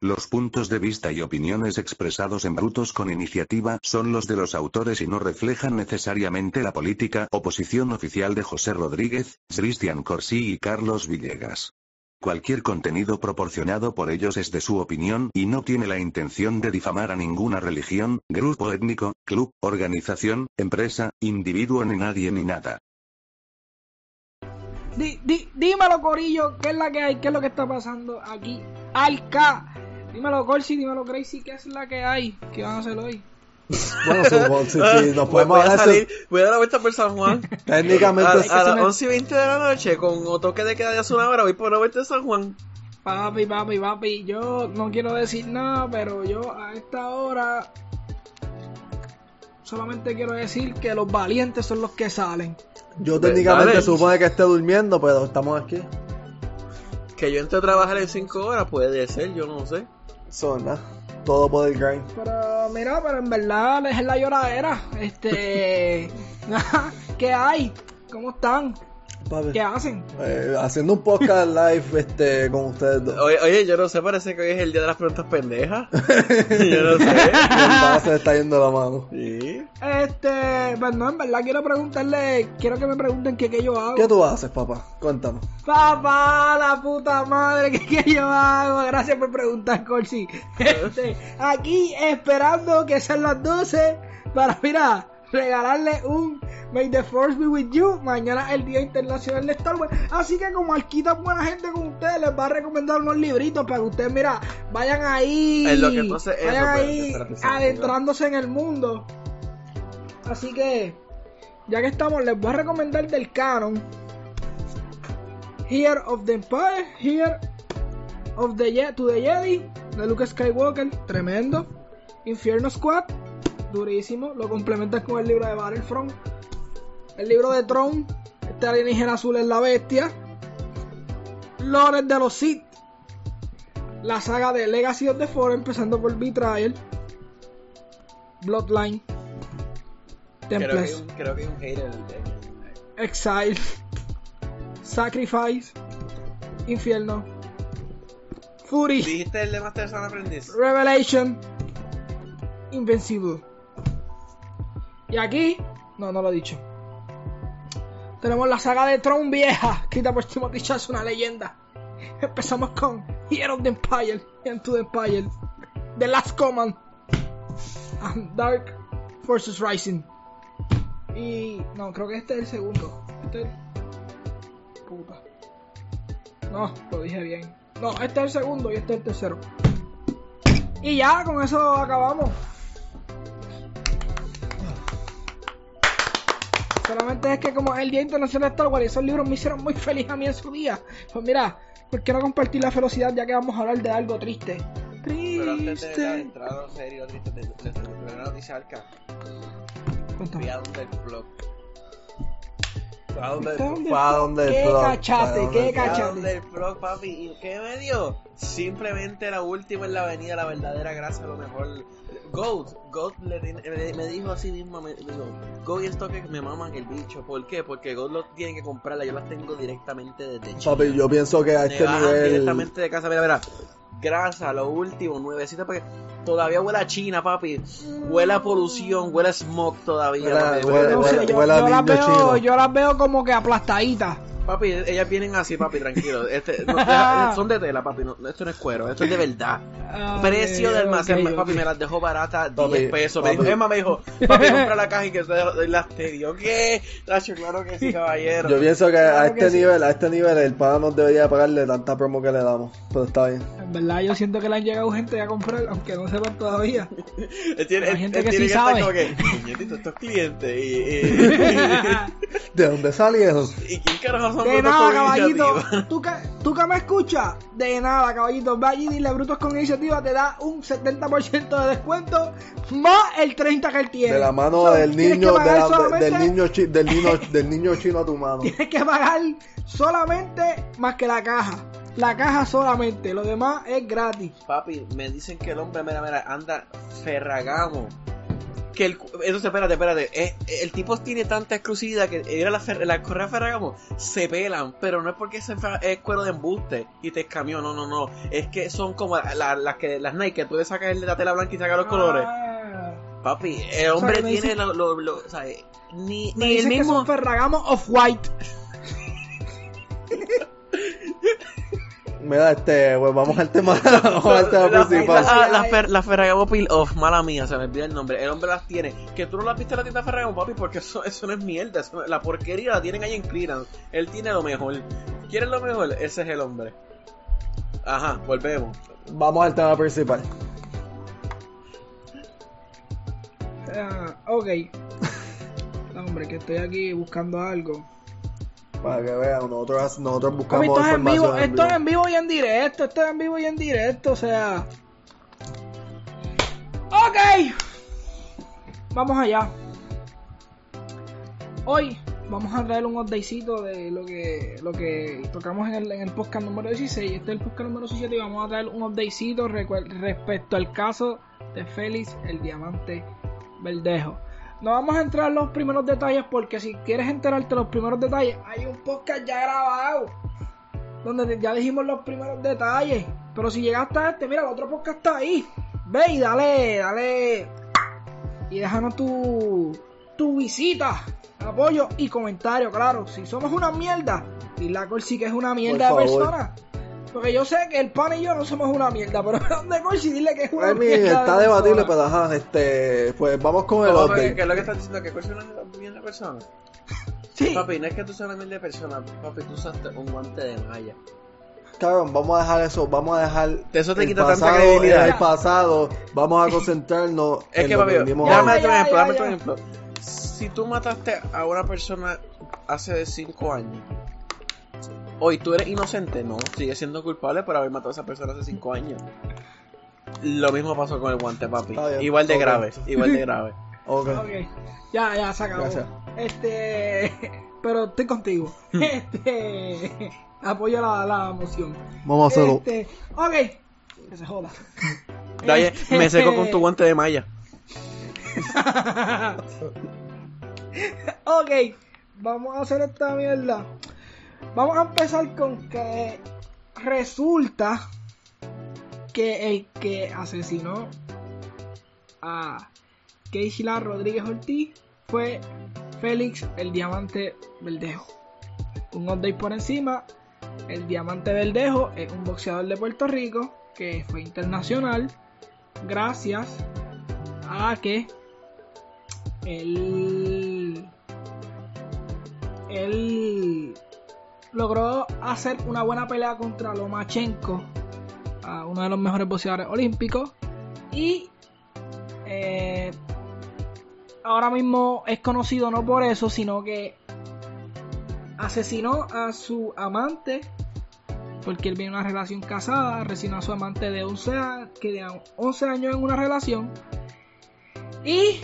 Los puntos de vista y opiniones expresados en Brutos con Iniciativa son los de los autores y no reflejan necesariamente la política o posición oficial de José Rodríguez, Cristian Corsi y Carlos Villegas. Cualquier contenido proporcionado por ellos es de su opinión y no tiene la intención de difamar a ninguna religión, grupo étnico, club, organización, empresa, individuo ni nadie ni nada. Dímelo, Corillo, ¿qué es la que hay? ¿Qué es lo que está pasando aquí? Alca. Dímelo, Corsi, dímelo, Gracie, ¿qué es la que hay? ¿Qué van a hacer hoy? Bueno, supongo, sí, sí, nos Voy, podemos voy a salir, eso. voy a dar la vuelta por San Juan. Técnicamente, a, a las 11 y 20 de la noche, con o toque de queda de hace una hora, voy por la vuelta de San Juan. Papi, papi, papi, yo no quiero decir nada, pero yo a esta hora solamente quiero decir que los valientes son los que salen. yo técnicamente Dale. supone que esté durmiendo, pero estamos aquí. Que yo entre a trabajar en 5 horas, puede ser, yo no sé. ¿No? Todo por el grind. Pero mira, pero en verdad es la lloradera. Este, ¿qué hay? ¿Cómo están? Papi. ¿Qué hacen? Eh, haciendo un podcast live este, con ustedes dos. Oye, oye, yo no sé, parece que hoy es el día de las preguntas pendejas. yo no sé. Se le está yendo la mano. Sí. Este, pues no, en verdad quiero preguntarle, quiero que me pregunten qué, qué yo hago. ¿Qué tú haces, papá? Cuéntanos. Papá, la puta madre, ¿qué, qué yo hago? Gracias por preguntar, Corsi. Este, aquí esperando que sean las 12 para, mira, regalarle un May the Force be with you. Mañana es el Día Internacional de Star Wars. Así que como Alquita buena gente con ustedes, les va a recomendar unos libritos para que ustedes, mira, vayan ahí. En lo que entonces eso, vayan ahí espérate, espérate, adentrándose en el mundo. Así que, ya que estamos, les voy a recomendar del canon. Here of the Empire, Here of the Ye to the Jedi, de Luke Skywalker, tremendo. Infierno Squad, durísimo. Lo complementas con el libro de Battlefront. El libro de Tron, este alienígena azul es la bestia. Lores de los Sith. La saga de Legacy of the Four, empezando por Betrayal. Bloodline. Creo que, hay Temples. un, creo que hay un hater Exile, Sacrifice, Infierno, Fury, ¿Dijiste el de Master Son Aprendiz? Revelation, Invencible. Y aquí, no, no lo he dicho. Tenemos la saga de Tron vieja, escrita por Timothy Chas, una leyenda. Empezamos con Hero of the Empire, Into the Empire, The Last Command, and Dark Forces Rising. Y no, creo que este es el segundo. Este es. Puta. No, lo dije bien. No, este es el segundo y este es el tercero. Y ya, con eso acabamos. Solamente es que como es el Día Internacional de Star Wars y esos libros me hicieron muy feliz a mí en su día. Pues mira, ¿por qué no compartir la velocidad ya que vamos a hablar de algo triste? Pero antes de la Triste. entrada en serio, triste, te- te- te- primera noticia arca. Cuéntame. Fui a donde el blog. Fue a donde, ¿Fuiste a donde fue a el donde el ¿Qué donde ¿Qué blog. Fui a donde el blog, papi. ¿Y qué me dio? Simplemente la última en la avenida, la verdadera gracia, lo mejor. Goat, Goat le me, dijo así mismo, me dijo, Goat y esto que me maman el bicho. ¿Por qué? Porque Goat lo tienen que comprarla, yo las tengo directamente desde China. Papi, yo pienso que a Me este nivel. directamente de casa, mira, mira. Grasa, lo último, nuevecita, porque todavía huele a China, papi. Huele a polución, huele a smog todavía. Papi. huele- huele- yo, huele a yo las veo, chino. yo las veo como que aplastaditas. Papi, ellas vienen así, papi, tranquilo. Este, no, deja- son de tela, papi. No, esto no es cuero, esto es de verdad. Precio ok, de almacén, papi, me las dejó baratas, Papi, 10 pesos. Me dijo, papi. Emma me dijo, papi, compra la caja y que se las te dio. ¿Qué? Tacho, claro que sí, caballero. Yo pienso que Claro a que este sí. nivel, a este nivel el pana nos debería pagarle tanta promo que le damos. Pero está bien. En verdad, yo siento que le han llegado gente a comprar, aunque no sepan todavía. Tiene, Hay gente que tiene sí estar sabe. como que, estos clientes. Y, y, ¿De dónde salieron? ¿Y quién carajo De nada, caballito. ¿Tú que, ¿Tú que me escuchas? De nada, caballito. Ve allí y dile Brutos con iniciativa. Te da un 70% de descuento más el 30% que él tiene. De la mano So, del niño, que de pagar la- de- solamente- del niño, chi- del niño, del niño chino a tu mano. Tienes que pagar solamente más que la caja. La caja solamente. Lo demás es gratis. Papi, me dicen que el hombre, mira, mira, anda ferragamo. Que el, entonces espérate, espérate, eh, el tipo tiene tanta exclusividad que era la, fer- la correa Ferragamo se pelan, pero no es porque es cuero de embuste y te escamió, no, no, no, es que son como la- las que las Nike que tú le sacas el de la tela blanca y sacas los colores. Ah, Papi, el hombre tiene dice- lo, lo, lo- o sea, ni, me ni el mismo Ferragamo of White. Mira, este, pues vamos al tema, vamos al tema la, principal. la, la, Fer- la Ferragamo Peel Off, mala mía, se me olvida el nombre. El hombre las tiene. Que tú no las viste en la tienda Ferragamo, papi, porque eso, eso no es mierda. eso la porquería la tienen ahí en clearance. Él tiene lo mejor. ¿Quieres lo mejor? Ese es el hombre. Ajá, volvemos. Vamos al tema principal. Ah, ok. No, hombre, que estoy aquí buscando algo. Para que vean, nosotros, nosotros buscamos esto es en vivo, información. en esto es en vivo y en directo, esto es en vivo y en directo, o sea. Ok. Vamos allá. Hoy vamos a traer un updatecito de lo que lo que tocamos en el, en el podcast número 16. Este es el podcast número 17 y vamos a traer un updatecito respecto al caso de Félix el Diamante Verdejo. No vamos a entrar en los primeros detalles porque si quieres enterarte de los primeros detalles, hay un podcast ya grabado donde ya dijimos los primeros detalles. Pero si llegaste a este, mira, el otro podcast está ahí. Ve y dale, dale. Y déjanos tu, tu visita, apoyo y comentario, claro. Si somos una mierda, y la Corsi que es una mierda de persona. Porque yo sé que el pan y yo no somos una mierda, pero ¿dónde Corsi? Dile que es una mean, mierda. está de debatible, pero ajá, este, pues vamos con el ¿Cómo, porque- update. ¿Qué es lo que estás diciendo? ¿Que Corsi es una mierda persona? Sí. Papi, no es que tú seas una mierda persona. Papi, tú usaste un guante de malla. Cabrón, vamos a dejar eso, vamos a dejar Eso te el quita tanta pasado, credibilidad. el pasado, vamos a concentrarnos Es en que, lo papi, que venimos dame me- otro ya, ejemplo, ya, dame otro ejemplo. Si tú mataste a una persona hace 5 años, hoy tú eres inocente, no, sigues siendo culpable por haber matado a esa persona hace 5 años. Lo mismo pasó con el guante, papi. Bien, Igual de grave, igual de grave. Ok. Ok. Ya, ya, se acabó. Gracias. Este. Pero estoy contigo. Este. Apoyo la, la moción. Vamos a hacerlo. Este. Ok. Que se joda. Dale, Este- me seco con tu guante de malla. ok. Vamos a hacer esta mierda. Vamos a empezar con que resulta que el que asesinó a Keishla Rodríguez Ortiz fue Félix el Diamante Verdejo. Un update por encima. El Diamante Verdejo es un boxeador de Puerto Rico que fue internacional gracias a que él, él logró hacer una buena pelea contra Lomachenko, uno de los mejores boxeadores olímpicos, y eh, ahora mismo es conocido no por eso, sino que asesinó a su amante porque él viene de una relación casada, asesinó a su amante de 11, a- que de 11 años en una relación. Y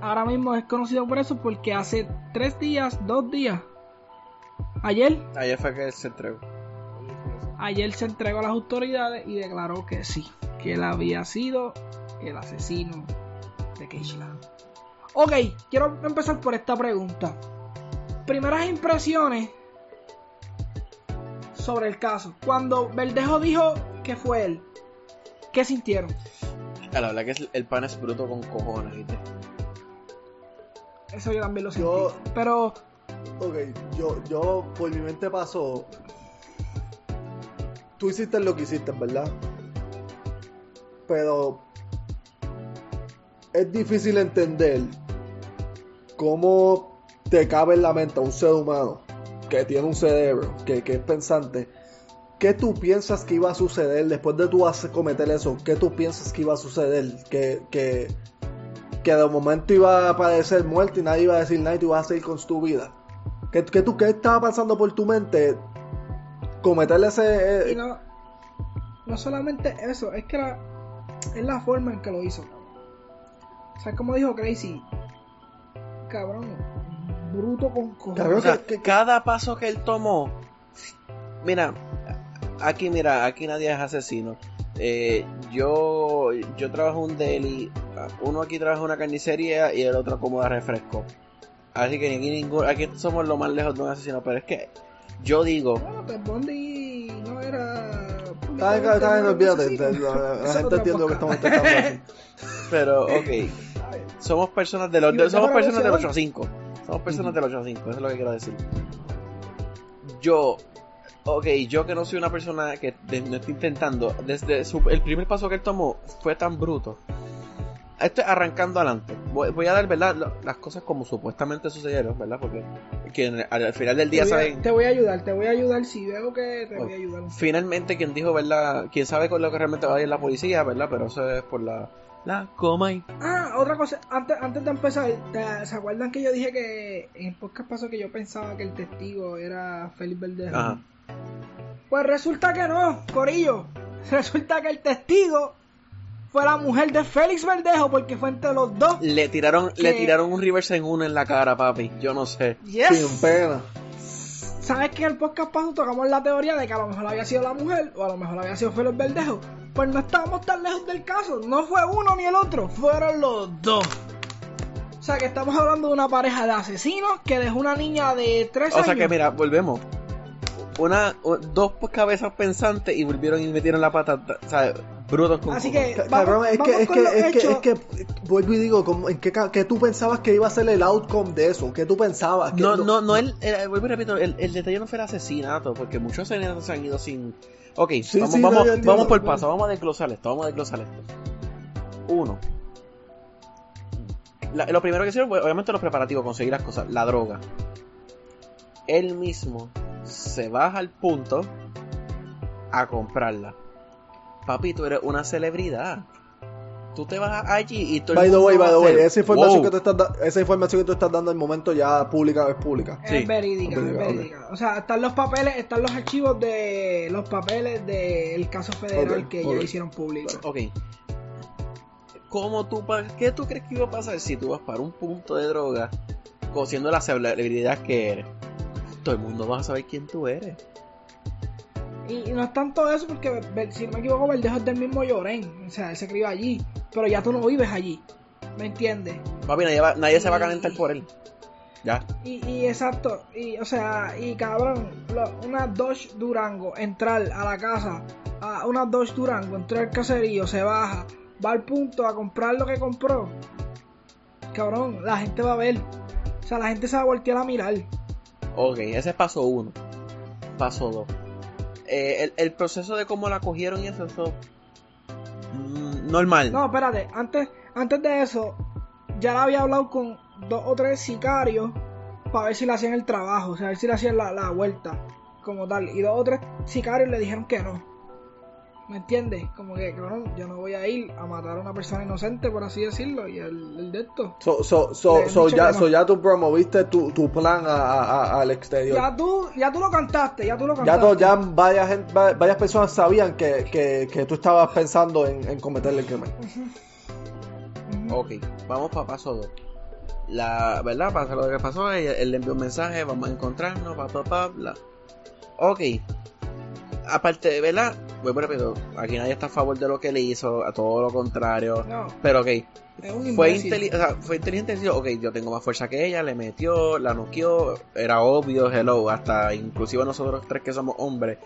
ahora mismo es conocido por eso porque hace 3 días, 2 días, ayer, Ayer fue que se entregó. ayer se entregó a las autoridades y declaró que sí, que él había sido el asesino de Keishla. Ok, quiero empezar por esta pregunta. Primeras impresiones sobre el caso. Cuando Verdejo dijo que fue él, ¿qué sintieron? A la verdad que el pan es bruto con cojones, ¿viste? Eso yo también lo sentí. Yo- Pero, Ok, yo, yo, por mi mente pasó. Tú hiciste lo que hiciste, ¿verdad? Pero es difícil entender cómo te cabe en la mente a un ser humano que tiene un cerebro, que, que es pensante. ¿Qué tú piensas que iba a suceder después de tú cometer eso? ¿Qué tú piensas que iba a suceder? Que, que, que de momento iba a aparecer muerto y nadie iba a decir nada y tú ibas a seguir con tu vida. ¿Qué, qué, tú, ¿Qué estaba pasando por tu mente? Cometerle ese... y eh, no, no solamente eso, es que la, es la forma en que lo hizo. O sea, como dijo Crazy, cabrón, bruto con cojones. Cabrón, O sea, que- que- cada paso que él tomó. Mira, aquí, mira, aquí nadie es asesino. Eh, yo yo trabajo un deli, uno aquí trabaja una carnicería y el otro acomoda refresco. Así que aquí, ninguno, aquí somos lo más lejos de un asesino, pero es que yo digo, Bueno, Ted Bundy no era. Está bien, está bien, olvídate. La, gente entiende lo que estamos intentando decir. pero ok, somos personas de los Y somos personas del negociar. 8 a 5. Somos personas del 8 a 5, eso es lo que quiero decir. Yo Ok, yo que no soy una persona que de- no estoy intentando, desde su- el primer paso que él tomó fue tan bruto. Esto es arrancando adelante. Voy, voy a dar, ¿verdad? Las cosas como supuestamente sucedieron, ¿verdad? Porque que en- al, al final del día a, saben. te voy a ayudar, te voy a ayudar. Si veo que te voy a ayudar. Finalmente, quien dijo, ¿verdad? Quien sabe con lo que realmente va a ir la policía, ¿verdad? Pero eso es por la. La coma y. Ah, otra cosa, antes, antes de empezar, ¿te- ¿se acuerdan que yo dije que en el podcast pasó que yo pensaba que el testigo era Félix Verdejo? Ajá. Pues resulta que no, Corillo. Resulta que el testigo fue la mujer de Félix Verdejo porque fue entre los dos. Le tiraron, le tiraron un reverse en uno en la cara, papi. Yo no sé. Yes. Sin pena. ¿Sabes que en el podcast pasado tocamos la teoría de que a lo mejor había sido la mujer o a lo mejor había sido Félix Verdejo? Pues no estábamos tan lejos del caso. No fue uno ni el otro, fueron los dos. O sea que estamos hablando de una pareja de asesinos que dejó una niña de 3 O años. sea que mira, volvemos. Una, o- dos cabezas pensantes y volvieron y metieron la pata, ¿sabes? Brutos con Así que vamos, Cabrón, es que, es que, es que, es que, vuelvo y digo, como- ¿en qué, qué tú pensabas que iba a ser el outcome de eso? ¿Qué tú pensabas? ¿Qué- No, no, no, el, el- vuelvo y repito, el, el detalle no fue el asesinato, porque muchos asesinatos se han ido sin... Ok, Sí, vamos, sí, vamos, vamos por paso, vamos a desglosar esto, vamos a desglosar esto. Uno. La- lo primero que hicieron fue, obviamente, los preparativos, conseguir las cosas, la droga. Él mismo se baja al punto a comprarla. Papi, tú eres una celebridad. Tú te vas allí y todo el By the way, by a the way, hacer, esa información, "Wow". que tú estás esa información que tú estás dando al momento ya pública es pública. Es verídica, es Verídica. O sea, están los papeles, están los archivos de los papeles del caso federal que ya hicieron público. Ok. ¿Cómo tú, ¿Qué tú crees que iba a pasar si tú vas para un punto de droga siendo la celebridad que eres? Todo el mundo va a saber quién tú eres. Y, y no es tanto eso porque, si no me equivoco, Verdejo es del mismo Llorén. O sea, él se crió allí. Pero ya tú no vives allí. ¿Me entiendes? Papi, nadie, va- nadie se va a calentar por él. Ya. Y, y exacto, y o sea, y cabrón, lo- una Dodge Durango, entrar a la casa, a una Dodge Durango, entrar al caserío, se baja, va al punto a comprar lo que compró. Cabrón, la gente va a ver. O sea, la gente se va a voltear a mirar. Ok, ese es paso uno. Paso dos. Eh, el, el proceso de cómo la cogieron y eso, eso mm, normal. No, espérate, antes, antes de eso, ya la había hablado con dos o tres sicarios para ver si le hacían el trabajo, o sea, a ver si le hacían la, la vuelta, como tal. Y dos o tres sicarios le dijeron que no. ¿Me entiendes? Como que, cabrón, yo no voy a ir a matar a una persona inocente, por así decirlo, y el, el de esto. So, so, so, so ya, no. so ya tú promoviste tu, tu plan a, a- a- al exterior. Ya tú, ya tú lo cantaste, ya tú lo Ya, cantaste. ya varias, gen- va- varias personas sabían que, que, que tú estabas pensando en, en cometerle el crimen. Ok, vamos para paso 2. La verdad, pasa lo que pasó, él, él le envió un mensaje, vamos a encontrarnos, pa, pa, pa, bla. Ok. Aparte de, ¿verdad? Voy por rápido. Aquí nadie está a favor de lo que él hizo, a todo lo contrario. No, Pero ok, fue, imbécil. inteli- o sea, fue inteligente decir, ok, yo tengo más fuerza que ella, le metió, la noqueó, era obvio, hello, hasta inclusive nosotros tres que somos hombres,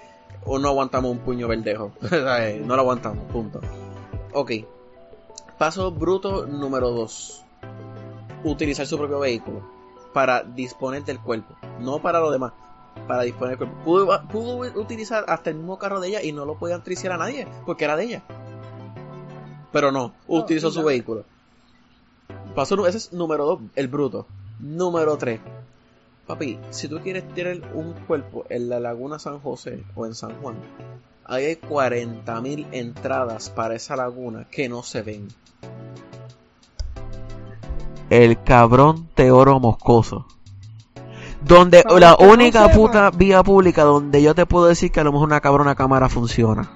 o no aguantamos un puño verdejo, eh, no lo aguantamos, punto. Ok, paso bruto número 2, utilizar su propio vehículo para disponer del cuerpo, no para lo demás. Para disponer del cuerpo. Pudo, pudo utilizar hasta el mismo carro de ella y no lo podían triciar a nadie, porque era de ella. Pero no, No, utilizó su vehículo. Paso, nu- ese es número 2, el bruto. Número 3. Papi, si tú quieres tener un cuerpo en la Laguna San José o en San Juan, ahí hay 40.000 entradas para esa laguna que no se ven. El cabrón Teoro Moscoso. Donde Para la no única puta vía pública donde yo te puedo decir que a lo mejor una cabrona cámara funciona.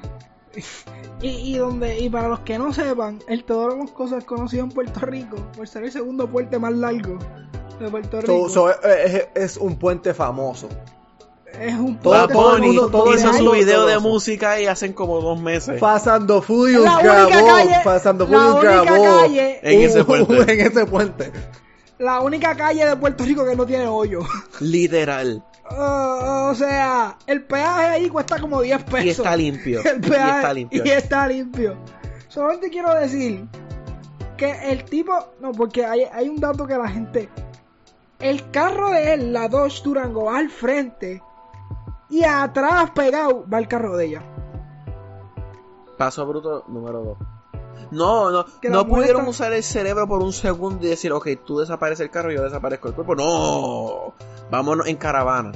Y, y donde, y para los que no sepan, el Teodoro Moscoso es conocido en Puerto Rico por ser el segundo puente más largo de Puerto Rico. So, so, es, un puente famoso. es un Todo- Bad podcast todo hizo su video de música y hacen como dos meses. Fast and the Furious grabó, calle- la Furious grabó calle- En ese puente. en ese puente. La única calle de Puerto Rico que no tiene hoyo. Literal. Ah, o sea, el peaje ahí cuesta como 10 pesos. Y está limpio. El Y peaje, está limpio. y está limpio. Solamente quiero decir que el tipo. No, porque hay, hay un dato que la gente. El carro de él, la Dodge Durango, va al frente. Y atrás pegado va el carro de ella. Paso bruto número 2. No, no, Que no pudieron usar el cerebro por un segundo y decir, ok, tú desapareces el carro y yo desaparezco el cuerpo. No, vámonos en caravana.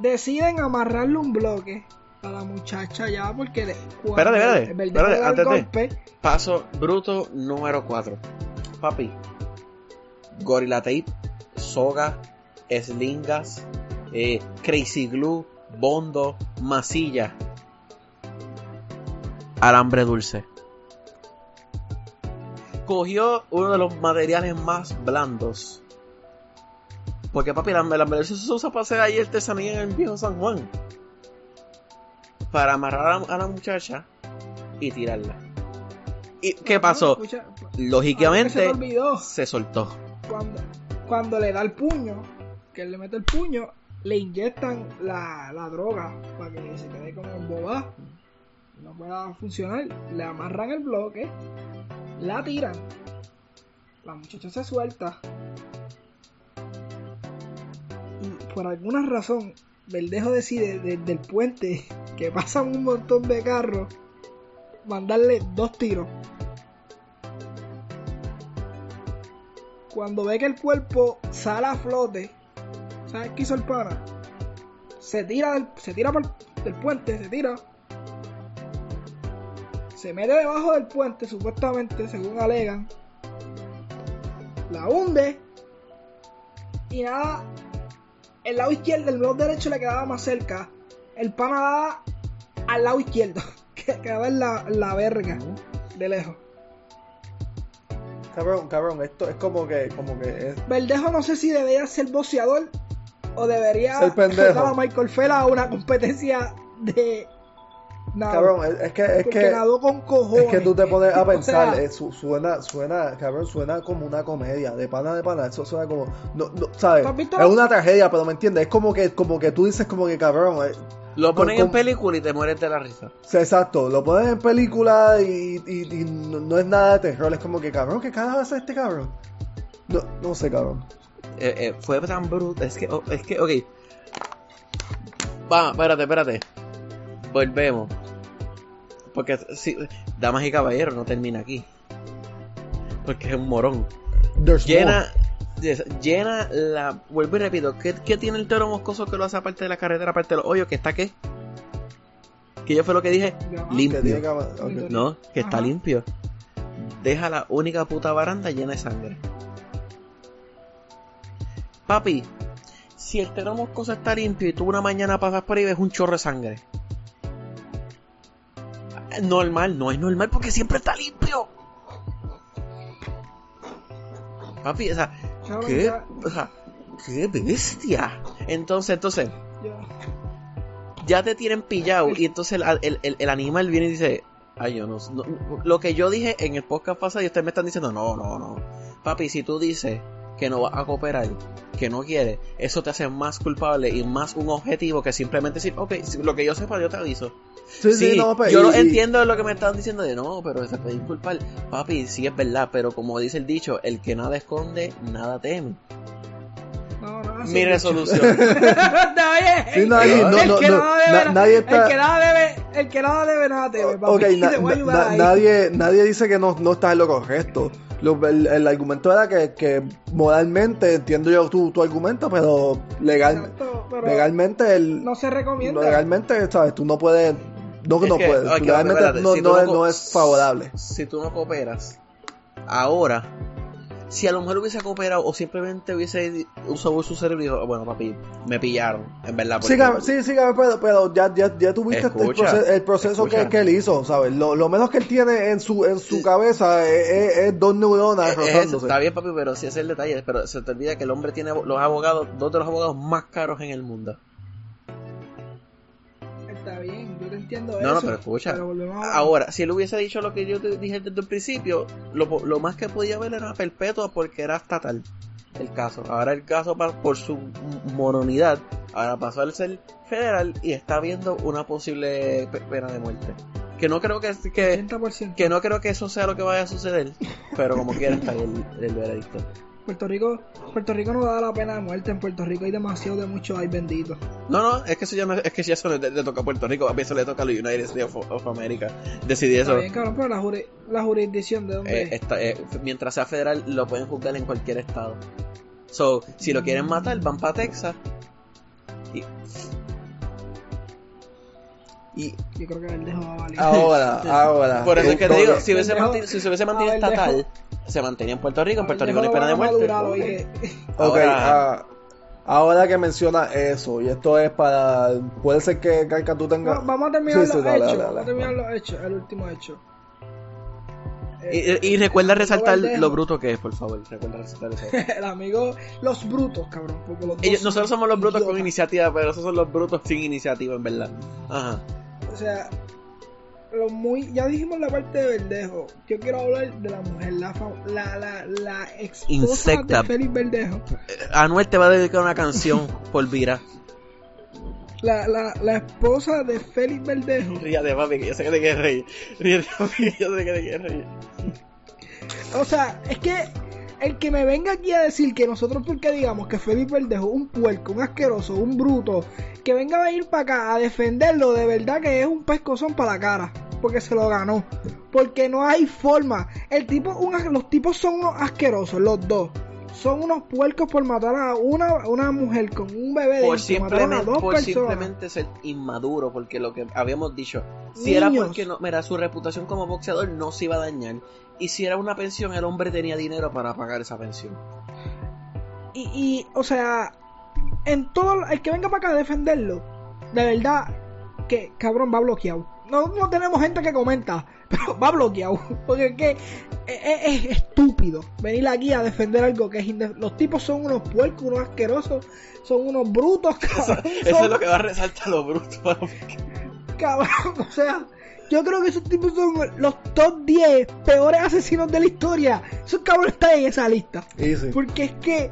Deciden amarrarle un bloque a la muchacha ya porque. Espérate, espérate, espérate, antes golpe, Paso bruto número 4. Papi, Gorilla Tape, soga, eslingas, eh, Crazy Glue, bondo, masilla, alambre dulce. Cogió uno de los materiales más blandos. Porque papi, el alambre dulce se usa para hacer ahí artesanía en el viejo San Juan. Para amarrar a la, a la muchacha y tirarla. ¿Y qué pasó? Lógicamente se te olvidó. se soltó. cuando, cuando le da el puño, que él le mete el puño, le inyectan la, la droga para que se quede como embobada, no pueda funcionar. Le amarran el bloque, la tiran, la muchacha se suelta. Y por alguna razón, Verdejo decide desde el puente, que pasan un montón de carros, mandarle dos tiros. Cuando ve que el cuerpo sale a flote, ¿sabes qué hizo el pana? Se tira del, se tira por- del puente, se tira. Se mete debajo del puente, supuestamente, según alegan. La hunde. Y nada, el lado izquierdo, el lado derecho le quedaba más cerca. El pana daba al lado izquierdo, que quedaba en la, en la verga, de lejos. Cabrón, cabrón, esto es como que, como que es. Verdejo no sé si debería ser boxeador o debería Ser pendejo. a Michael Phelps a una competencia de nada. Cabrón, es, es que, es porque que, nadó con cojones. es que tú te pones a O pensar, sea, eh, su- suena, suena, cabrón, suena como una comedia, de pana de pana, eso suena como, no, no, ¿sabes? Es una tragedia, pero me entiendes, es como que, como que tú dices como que cabrón, eh, Lo ponen Con- en película y te mueres de la risa. sea, exacto, lo ponen en película y, y- y no, no es nada de terror, es como que cabrón, ¿qué carajo hace este cabrón? No, no sé, cabrón. Eh, eh, fue tan bruto. Es que, oh, es que, ok. Va, espérate, espérate. Volvemos. Porque, si, damas y caballeros, no termina aquí. Porque es un morón. There's Llena, llena la. Vuelvo y repito. ¿qué, qué tiene el toro moscoso que lo hace aparte de la carretera, aparte de los hoyos? ¿Que está qué? Que yo fue lo que dije. Limpio. Que que-. No, que está limpio. Deja la única puta baranda llena de sangre. Papi, si el tero moscoso está limpio y tú una mañana pasas por ahí y ves un chorro de sangre. Normal, no es normal porque siempre está limpio. Papi, o sea, qué, o sea, qué bestia. Entonces, entonces, ya. ya te tienen pillado y entonces el, el- el- el animal viene y dice, ay yo no, no- lo que yo dije en el podcast pasado y ustedes me están diciendo, no, no, no, papi, si tú dices que no vas a cooperar, que no quieres, eso te hace más culpable y más un objetivo que simplemente decir, ok, lo que yo sepa yo te aviso. Sí, Sí, sí, no, pero- yo y- entiendo lo que me están diciendo de no, pero se puede inculpar. Papi, sí es verdad, pero como dice el dicho, el que nada esconde, nada teme. No, no, así Mi es. resolución. Oye, Sí, nadie- el no, no, que no, nada debe, na- nadie está- el que nada debe, el que nada debe nada papi. Na- te voy a na- ayudar na- ahí. nadie, nadie dice que no, no estás en lo correcto. Lo- el, el argumento era que, que moralmente entiendo yo tu, tu argumento, pero legal, Exacto, pero legalmente el, no se recomienda. legalmente, sabes, tú no puedes, no Es no que, puedes, legalmente espérate, no, si no tú es, co- no es favorable. Si tú no cooperas, ahora Si a lo mejor hubiese cooperado o simplemente hubiese usado su cerebro y dijo, "Oh, bueno, papi, me pillaron, en verdad. Sí, sí, sí, pero, pero ya, ya, ya tuviste el proceso, el proceso que, él hizo, ¿sabes? Lo, lo menos que él tiene en su, en su cabeza es, es- es dos neuronas Eh, eh, rozándose. está bien, papi, pero si ese es el detalle. Pero se te olvida que el hombre tiene los abogados, dos de los abogados más caros en el mundo. No, no, pero escucha. pero volvemos a- Ahora, si él hubiese dicho lo que yo te dije desde el principio, lo, más que podía ver era perpetua porque era estatal el caso. Ahora el caso, por su moronidad, ahora pasó al ser federal y está viendo una posible pe- pena de muerte. Que no creo que, que, 80%. que no creo que eso sea lo que vaya a suceder, pero como quiera está el veredicto. Puerto Rico, Puerto Rico no da la pena de muerte. En Puerto Rico hay demasiado de mucho, ay bendito. No, no, es que eso ya no, es que ya eso le, le toca a Puerto Rico, a mí eso le toca a los United States of, of America. Está eso. bien, cabrón, pero la, juri- la jurisdicción de dónde Eh, eh, mientras sea federal, lo pueden juzgar en cualquier estado. So, si lo quieren matar, van para Texas. Y, y Yo creo que el dejo va a valer. Ahora, ahora. por eso es que te digo, si, hubiese Pendejo. manti- si se hubiese mantenido estatal, se mantenía en Puerto Rico. En Puerto Rico no hay pena de muerte. oye. Ok, Ahora- ah, ahora que menciona eso, y esto es para. Puede ser que Carca tú tengas. Va- Vamos a terminar Sí, los hechos. Vamos a terminar los hechos. El último hecho. Y, Eh, y recuerda resaltar Verdejo. lo bruto que es, por favor. Recuerda resaltar eso. el amigo, los brutos, cabrón. los Ellos- nosotros somos los brutos con iniciativa, pero esos son los brutos sin iniciativa, en verdad. Ajá. O sea, lo muy, ya dijimos la parte de Verdejo. Yo quiero hablar de la mujer, la, fa- la, la, la esposa Insecta. de Félix Verdejo. Anuel te va a dedicar una canción por Vira. La, la, la esposa de Félix Verdejo. Ríate, papi, que yo sé que te quieres reír. Ríete, papi, que yo sé que te quieres reír. O sea, es que el que me venga aquí a decir que nosotros porque digamos que Félix Verdejo, un puerco, un asqueroso, un bruto, que venga a ir para acá a defenderlo, de verdad que es un pescozón para la cara. Porque se lo ganó. Porque no hay forma. El tipo, un los tipos son unos asquerosos, los dos. Son unos puercos por matar a una, una mujer con un bebé Por a simplemente, dos por personas. simplemente ser inmaduro, porque lo que habíamos dicho, si era porque no, mira, su reputación como boxeador no se iba a dañar. Y si era una pensión, el hombre tenía dinero para pagar esa pensión. Y, y, o sea, en todo, el que venga para acá a defenderlo, de verdad, que cabrón va bloqueado. No, no tenemos gente que comenta, pero va bloqueado. Porque es que es, es- es estúpido venir aquí a defender algo que es inde- Los tipos son unos puercos, unos asquerosos, son unos brutos, cabrón. Eso son- es lo que va a resaltar lo bruto. papi. cabrón, o sea, yo creo que esos tipos son los top 10 peores asesinos de la historia. Esos cabrones están en esa lista. Porque es que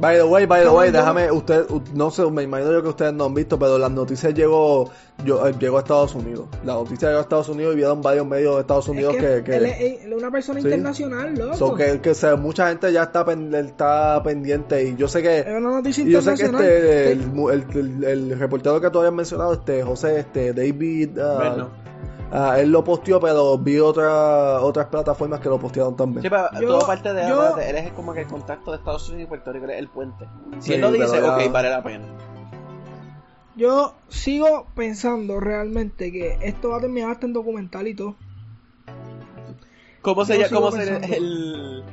By the way, by the way, déjame, usted, no sé, me imagino yo que ustedes no han visto, pero la noticia llegó, yo, eh, llegó a Estados Unidos. La noticia llegó a Estados Unidos y vieron varios medios de Estados Unidos es que, que que, él es, él es una persona Sí. internacional, loco. so que, que se- mucha gente ya está, pen- está pendiente y yo sé que, Es una noticia y yo sé que este, el, mu- el, el- el reportero que tú habías mencionado, este, José, este, David, Bueno. Ah, él lo posteó, pero vi otra, otras plataformas que lo postearon también. Sí, pero Yo- todo parte de yo- él es como que el contacto de Estados Unidos y Puerto Rico, él es el puente. Si Sí, él lo dice, ya- ok, vale la pena. Yo sigo pensando realmente que esto va a terminar hasta en documental y todo. ¿Cómo cómo sería pensando. el,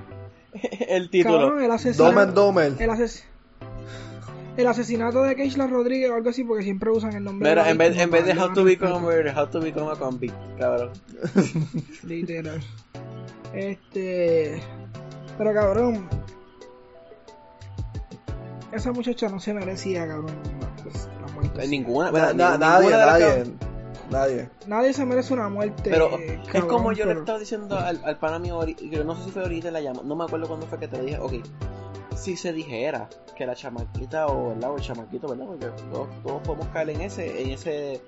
el título? Cabrón, el asesinato. Domer Domer. El, ases- el asesinato de Keishla Rodríguez o algo así, porque siempre usan el nombre. De la en vez, en vez de How to Become a. Murder, How to Become a Convict, cabrón. Literal. Este. Pero cabrón. Esa muchacha no se merecía, cabrón. la- pues, la muerte. Ninguna, Na- na- nadie, nadie, nadie. Nadie se merece una muerte. Pero eh, es como yo le pero- estaba diciendo al, al pana mío, no sé si fue ahorita la llama, no me acuerdo cuándo fue que te lo dije, ok, si se dijera que la chamaquita o, ¿verdad? o el chamaquito, ¿verdad? Porque todos, todos podemos caer en ese, en ese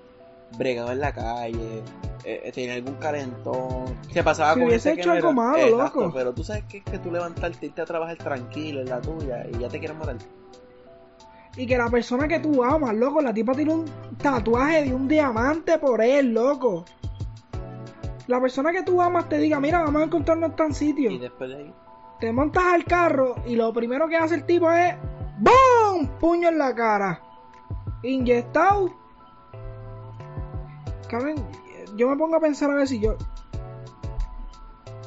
bregado en la calle, eh, eh, tener algún calentón, se pasaba Si con ese hecho algo malo, loco. pero tú sabes que es que tú levantarte, irte a trabajar tranquilo en la tuya y ya te quieren matar. Y que la persona que tú amas, loco, la tipa tiene un tatuaje de un diamante por él, loco. La persona que tú amas te diga, mira, vamos a encontrarnos en tal sitio. Y después de ahí, Te montas al carro y lo primero que hace el tipo es ¡BOOM! Puño en la cara. Inyectado. Cabrón, yo me pongo a pensar a ver si yo.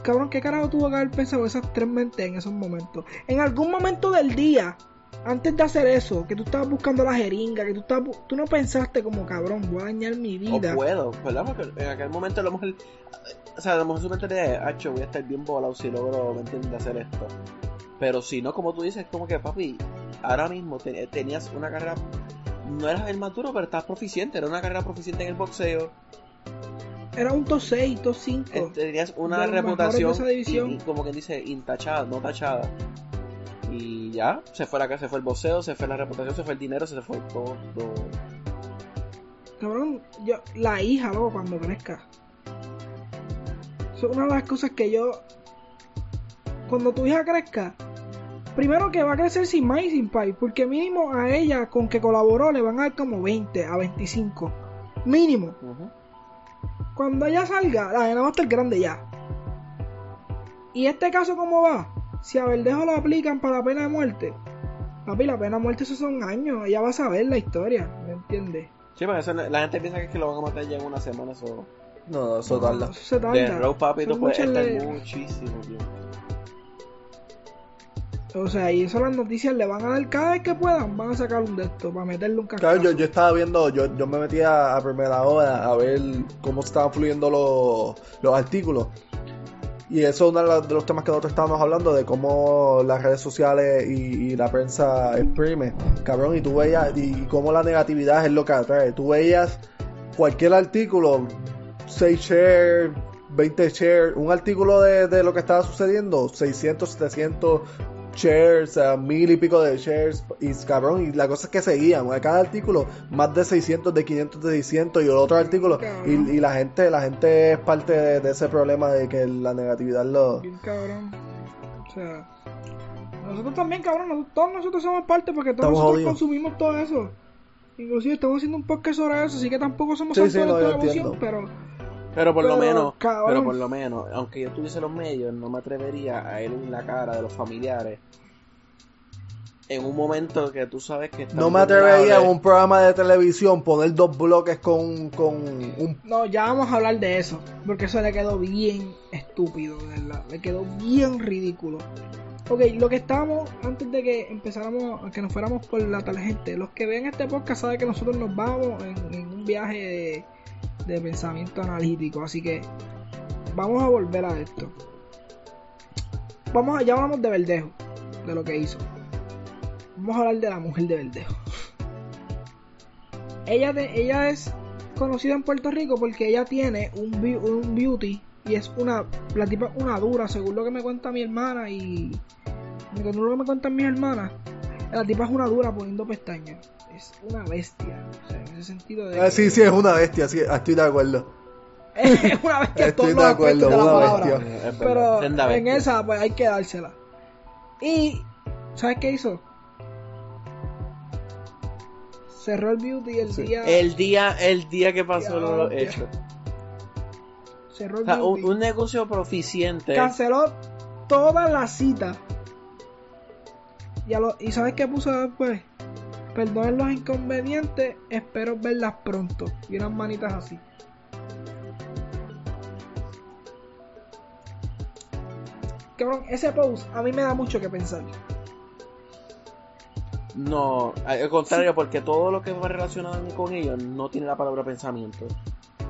cabrón, ¿qué carajo tuvo que haber pensado esas tres mentes en esos momentos? En algún momento del día, antes de hacer eso, que tú estabas buscando la jeringa, que tú estabas, tú no pensaste como cabrón, voy a dañar mi O vida. puedo, ¿verdad? Porque en aquel momento a lo mejor. O sea, a lo mejor su mentalidad es, "Acho, voy a estar bien volado si logro, ¿me entiendes?, hacer esto. Pero si no, como tú dices, como que, papi, ahora mismo te- tenías una carrera. No eras el más duro, pero estabas proficiente. Era una carrera proficiente en el boxeo. Era un top 6, top 5. eh, Tenías una reputación. y- y como que dice, intachada, no tachada. Y ya, se fue la casa, se fue el boxeo, se fue la reputación, se fue el dinero, se fue todo. todo. Cabrón, yo, la hija, luego, cuando crezca. Eso es una de las cosas que yo. Cuando tu hija crezca, primero que va a crecer sin más y sin pai, porque mínimo a ella con que colaboró le van a dar como 20 a 25. Mínimo. Cuando ella salga, la nena va a estar grande ya. ¿Y este caso cómo va? Si a Verdejo lo aplican para la pena de muerte, papi, la pena de muerte esos son años, ella va a saber la historia, ¿me entiendes? Sí, porque eso la gente piensa que, es que lo van a matar ya en una semana. Eso. No, no, eso tarda. Eso se De tarda. Road Papi tú puedes estar le- muchísimo tiempo. O sea, y eso las noticias le van a dar cada vez que puedan, van a sacar un de estos para meterle un cascazo. Claro, yo, yo estaba viendo, yo, yo me metía a primera hora a ver cómo estaban fluyendo los, los artículos. Y eso es uno de los, temas que nosotros estábamos hablando, de cómo las redes sociales y, y la prensa exprime. Cabrón, y tú veías, y cómo la negatividad es lo que atrae. Tú veías cualquier artículo, 6 shares, 20 shares, un artículo de, de lo que estaba sucediendo, 600, 700 shares, a mil y pico de shares, y cabrón, y la cosa es que seguían, a cada artículo, más de 600, de 500, de 600, y el otro artículo, y, y la gente, la gente es parte de, de ese problema de que la negatividad lo... Bien cabrón. O sea, nosotros también, cabrón, nosotros- todos nosotros somos parte porque todos Estamos nosotros jodidos. consumimos todo eso. Inclusive estamos haciendo un podcast sobre eso, así que tampoco somos Sí, sí, no, de la emoción, pero Pero por lo menos, cabrón. pero por lo menos, aunque yo tuviese los medios, no me atrevería a ir en la cara de los familiares en un momento que tú sabes que No me atrevería en un programa de televisión poner dos bloques con, con un... no, ya vamos a hablar de eso, porque eso le quedó bien estúpido, de verdad, le quedó bien ridículo. Ok, lo que estábamos, antes de que empezáramos, que nos fuéramos por la tangente, los que ven este podcast saben que nosotros nos vamos en, en un viaje de, de pensamiento analítico, así que vamos a volver a esto. Vamos ya hablamos de Verdejo, de lo que hizo. Vamos a hablar de la mujer de Verdejo. Ella, de- ella es conocida en Puerto Rico porque ella tiene un, beau- un beauty y es una, la tipa una dura, según lo que me cuenta mi hermana y según lo que me cuentan mis hermanas, la tipa es una dura poniendo pestañas. Es una bestia, o sea, en ese sentido de... Ah, sí, sí, es una bestia, sí, estoy de acuerdo. es una bestia en Estoy todos los de acuerdo, de la una palabra. bestia. Es verdad, Pero senda en bestia. esa, pues hay que dársela. Y, ¿sabes qué hizo? Cerró el beauty el Sí. día. El día, el día que pasó lo ya. hecho. Cerró O el sea, beauty. un, un negocio proficiente. Canceló todas las citas. Lo, ¿Y sabes qué puso después? Perdonen los inconvenientes, espero verlas pronto. Y unas manitas así. Cabrón, ese post a mí me da mucho que pensar. No, al contrario, porque todo lo que va relacionado con ellos no tiene la palabra pensamiento.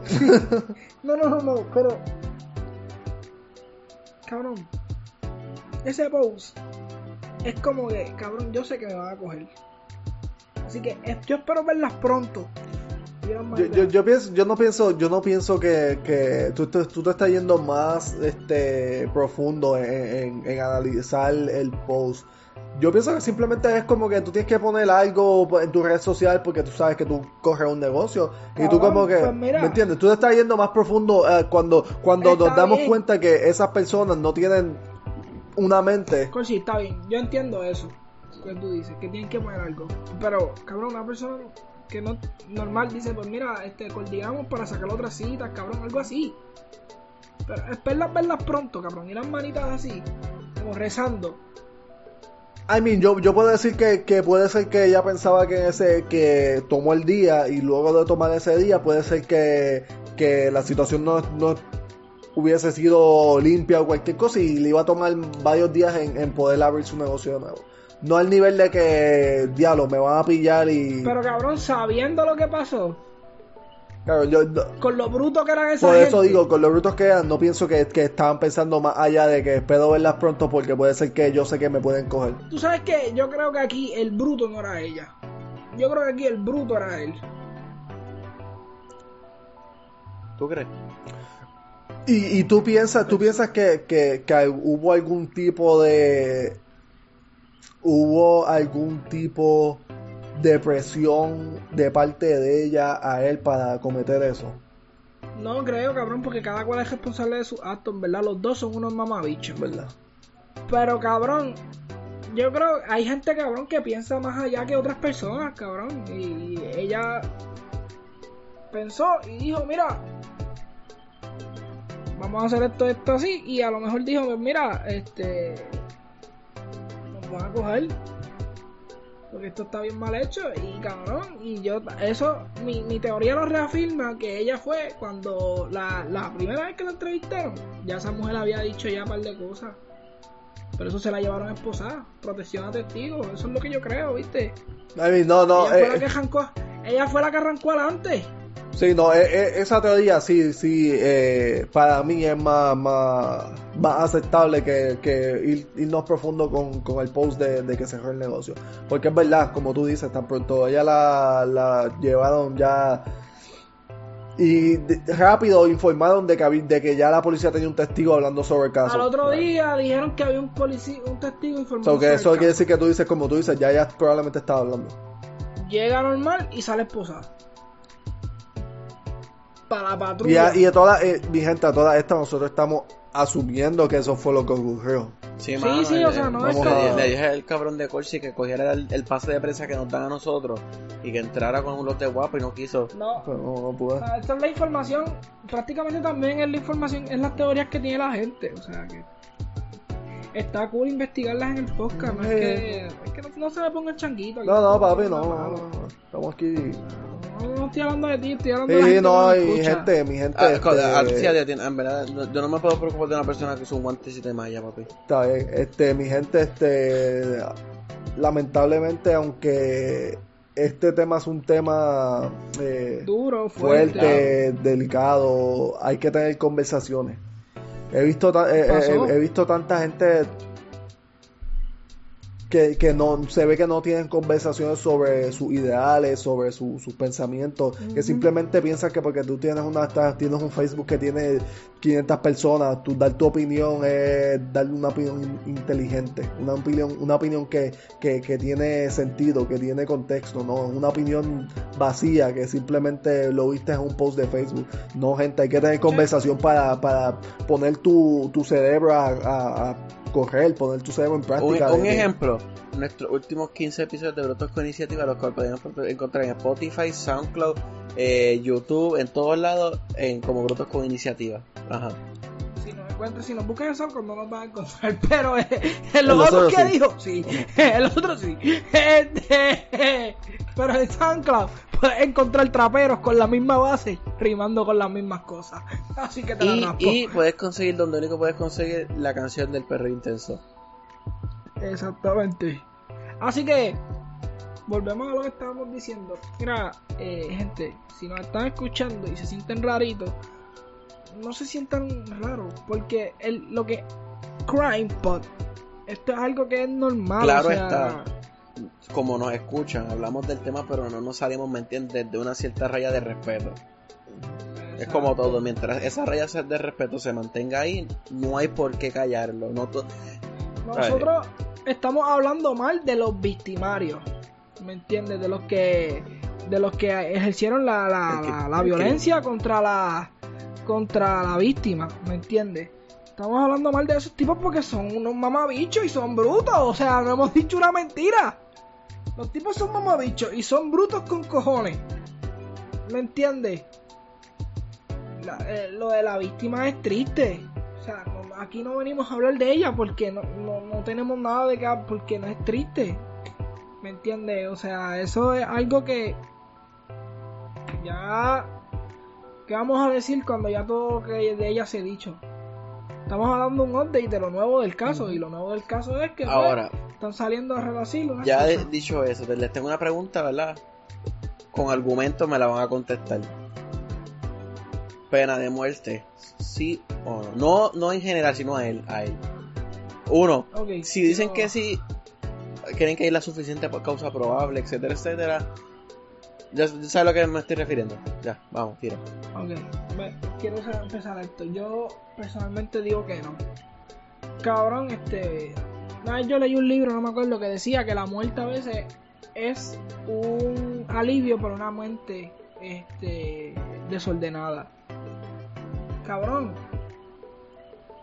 No, no, no, no, pero. Cabrón. Ese post es como que, cabrón, yo sé que me van a coger. Así que es- yo espero verlas pronto. Yo, yo, yo pienso, yo no pienso, yo no pienso que, que tú, te, tú te estás yendo más este profundo en, en- en analizar el post. Yo pienso que simplemente es como que tú tienes que poner algo en tu red social porque tú sabes que tú corres un negocio y tú como que, pues mira. ¿me entiendes? Tú te estás yendo más profundo eh, cuando cuando nos damos bien. cuenta que esas personas no tienen una mente. Corsi, está bien, yo entiendo eso que tú dices, que tienen que poner algo. Pero, cabrón, una persona que no normal dice, pues mira, este, coordinamos para sacar otras citas, cabrón, algo así. Pero esperas verlas pronto, cabrón, y las manitas así, como rezando. I mean, yo, puedo decir que, que puede ser que ella pensaba que ese que tomó el día y luego de tomar ese día puede ser que, que la situación no, no hubiese sido limpia o cualquier cosa y le iba a tomar varios días en poder abrir su negocio de nuevo. No al nivel de que, diablo, me van a pillar y... Pero cabrón, sabiendo lo que pasó, Claro, yo, no- con lo bruto que eran esas por eso gente, digo, con los brutos que eran, no pienso que, que estaban pensando más allá de que espero verlas pronto porque puede ser que yo sé que me pueden coger. Tú sabes que yo creo que aquí el bruto no era ella. Yo creo que aquí el bruto era él. ¿Tú crees? Y, y tú piensas, tú piensas que, que, que hubo algún tipo de hubo algún tipo de presión de parte de ella a él para cometer eso. No creo, cabrón, porque cada cual es responsable de sus actos, en verdad. Los dos son unos mamabichos. ¿Verdad? Pero, cabrón, yo creo hay gente, cabrón, que piensa más allá que otras personas, cabrón. Y ella pensó y dijo, mira, vamos a hacer esto, esto así. Y a lo mejor dijo, pues mira, este, van a coger. Porque esto está bien mal hecho y cabrón. Y yo, eso, mi, mi teoría lo reafirma que ella fue cuando la, la primera vez que la entrevistaron, ya esa mujer había dicho ya un par de cosas. Pero eso se la llevaron esposada. Protección a testigos. Eso es lo que yo creo, ¿viste? No, no, ella, fue la eh, que arrancó, ella fue la que arrancó adelante. Sí, no, eh, eh, esa teoría sí, sí, eh, para mí es más, más, más aceptable que, que ir, irnos profundo con, con el post de, de que cerró el negocio. Porque es verdad, como tú dices, tan pronto ella la, la llevaron ya y rápido informaron de que, habí- de que ya la policía tenía un testigo hablando sobre el caso. Al otro día dijeron que había un policía, un testigo informando. So que eso quiere decir que tú dices, como tú dices, ya ella probablemente estaba hablando. Llega normal y sale esposada. Para la Y, patrulla. a- y de todas, eh, mi gente, a todas estas nosotros estamos asumiendo que eso fue lo que ocurrió. Sí, Sí, sí, o sea, no es le, como- le dije al cabrón de Corsi que cogiera el, el pase de prensa que nos dan a nosotros y que entrara con un lote guapo y no quiso. No, Pero no, no pude. esta es la información. Prácticamente también es la información, es las teorías que tiene la gente. O sea que. Está cool investigarlas en el podcast. No es que, es que no, no se me ponga el changuito. aquí. No, no, papi, No, no, no, no, no. no, Estamos aquí. No, no estoy hablando de ti, estoy hablando de la Sí, gente no, y escucha. gente, mi gente. Ah, este, joder, ah, en verdad, yo no me puedo preocupar de una persona que usa un guantecito de malla, papi. Está bien, este, mi gente, este, lamentablemente, aunque este tema es un tema eh, Duro, fuerte. fuerte, delicado, hay que tener conversaciones. He visto, ta- eh, eh, he visto tanta gente que, que no se ve que no tienen conversaciones sobre sus ideales, sobre su- sus pensamientos, que simplemente piensan que porque tú tienes una tienes un Facebook que tiene 500 personas, tú dar tu opinión es darle una opinión in- inteligente, una opinión, una opinión que, que, que tiene sentido, que tiene contexto, no una opinión vacía que simplemente lo viste en un post de Facebook. No, gente, hay que tener conversación para, para poner tu, tu cerebro a, a- a correr, poner tu cerebro en Un, práctica. un de- ejemplo, nuestros últimos 15 episodios de Brotos con Iniciativa, los cuales podemos encontrar en Spotify, SoundCloud, eh, YouTube, en todos lados, en, como Brotos con Iniciativa. Ajá. Si nos encuentras, si nos buscas en SoundCloud no nos vas a encontrar, pero eh, en los En los otros otros que sí. dijo, sí, el otro sí. Este, pero en SoundCloud puedes encontrar traperos con la misma base, rimando con las mismas cosas. Así que te la Y, raspo. y puedes conseguir, donde único puedes conseguir la canción del perro intenso. Exactamente. Así que, volvemos a lo que estábamos diciendo. Mira, eh, gente, si nos están escuchando y se sienten raritos, no se sientan raros, porque el, lo que. Crime Pod, esto es algo que es normal. Claro o sea, está. Como nos escuchan, hablamos del tema, pero no nos salimos, ¿me entiendes? De una cierta raya de respeto. Es como todo, mientras esa raya de respeto se mantenga ahí, no hay por qué callarlo. No Nosotros estamos hablando mal de los victimarios, ¿me entiendes? De los que de los que ejercieron la, la, que- la- la el que- violencia contra la contra la víctima, ¿me entiendes? Estamos hablando mal de esos tipos porque son unos mamabichos y son brutos, o sea, no hemos dicho una mentira. Los tipos son mamabichos y son brutos con cojones. ¿Me entiendes? Eh, lo de la víctima es triste. O sea, aquí no venimos a hablar de ella porque no, no, no tenemos nada de que porque no es triste. ¿Me entiendes? O sea, eso es algo que ya... ¿Qué vamos a decir cuando ya todo que de ella se ha dicho? Estamos hablando de un update de lo nuevo del caso. Y lo nuevo del caso es que pues, están saliendo a relación unas ya he dicho eso, les tengo una pregunta, ¿verdad? Con argumentos me la van a contestar. Pena de muerte, sí o no. No, no en general, sino a él, a él. Uno, si dicen que sí, creen que hay la suficiente causa probable, etcétera, etcétera. Ya ya sabes a lo que me estoy refiriendo. Ya, vamos, tira. Ok, quiero empezar esto. Yo personalmente digo que no. Cabrón, este. Una vez yo leí un libro, no me acuerdo, que decía que la muerte a veces es un alivio para una mente este, desordenada. Cabrón,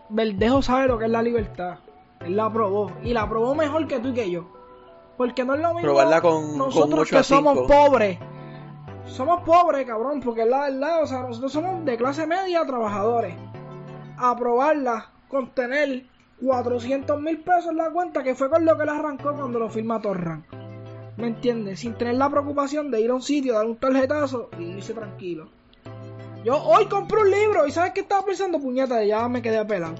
Verdejo sabe lo que es la libertad. Él la probó. Y la probó mejor que tú y que yo. Porque no es lo mismo Probarla con- con nosotros a que somos pobres. Somos pobres, cabrón, porque es la verdad, o sea, nosotros somos de clase media trabajadores. A probarla con tener 400 mil pesos en la cuenta, que fue con lo que le arrancó cuando lo firma Torran. ¿Me entiendes? Sin tener la preocupación de ir a un sitio, dar un tarjetazo y irse tranquilo. Yo hoy compré un libro y ¿sabes qué estaba pensando? Puñeta, ya me quedé pelado.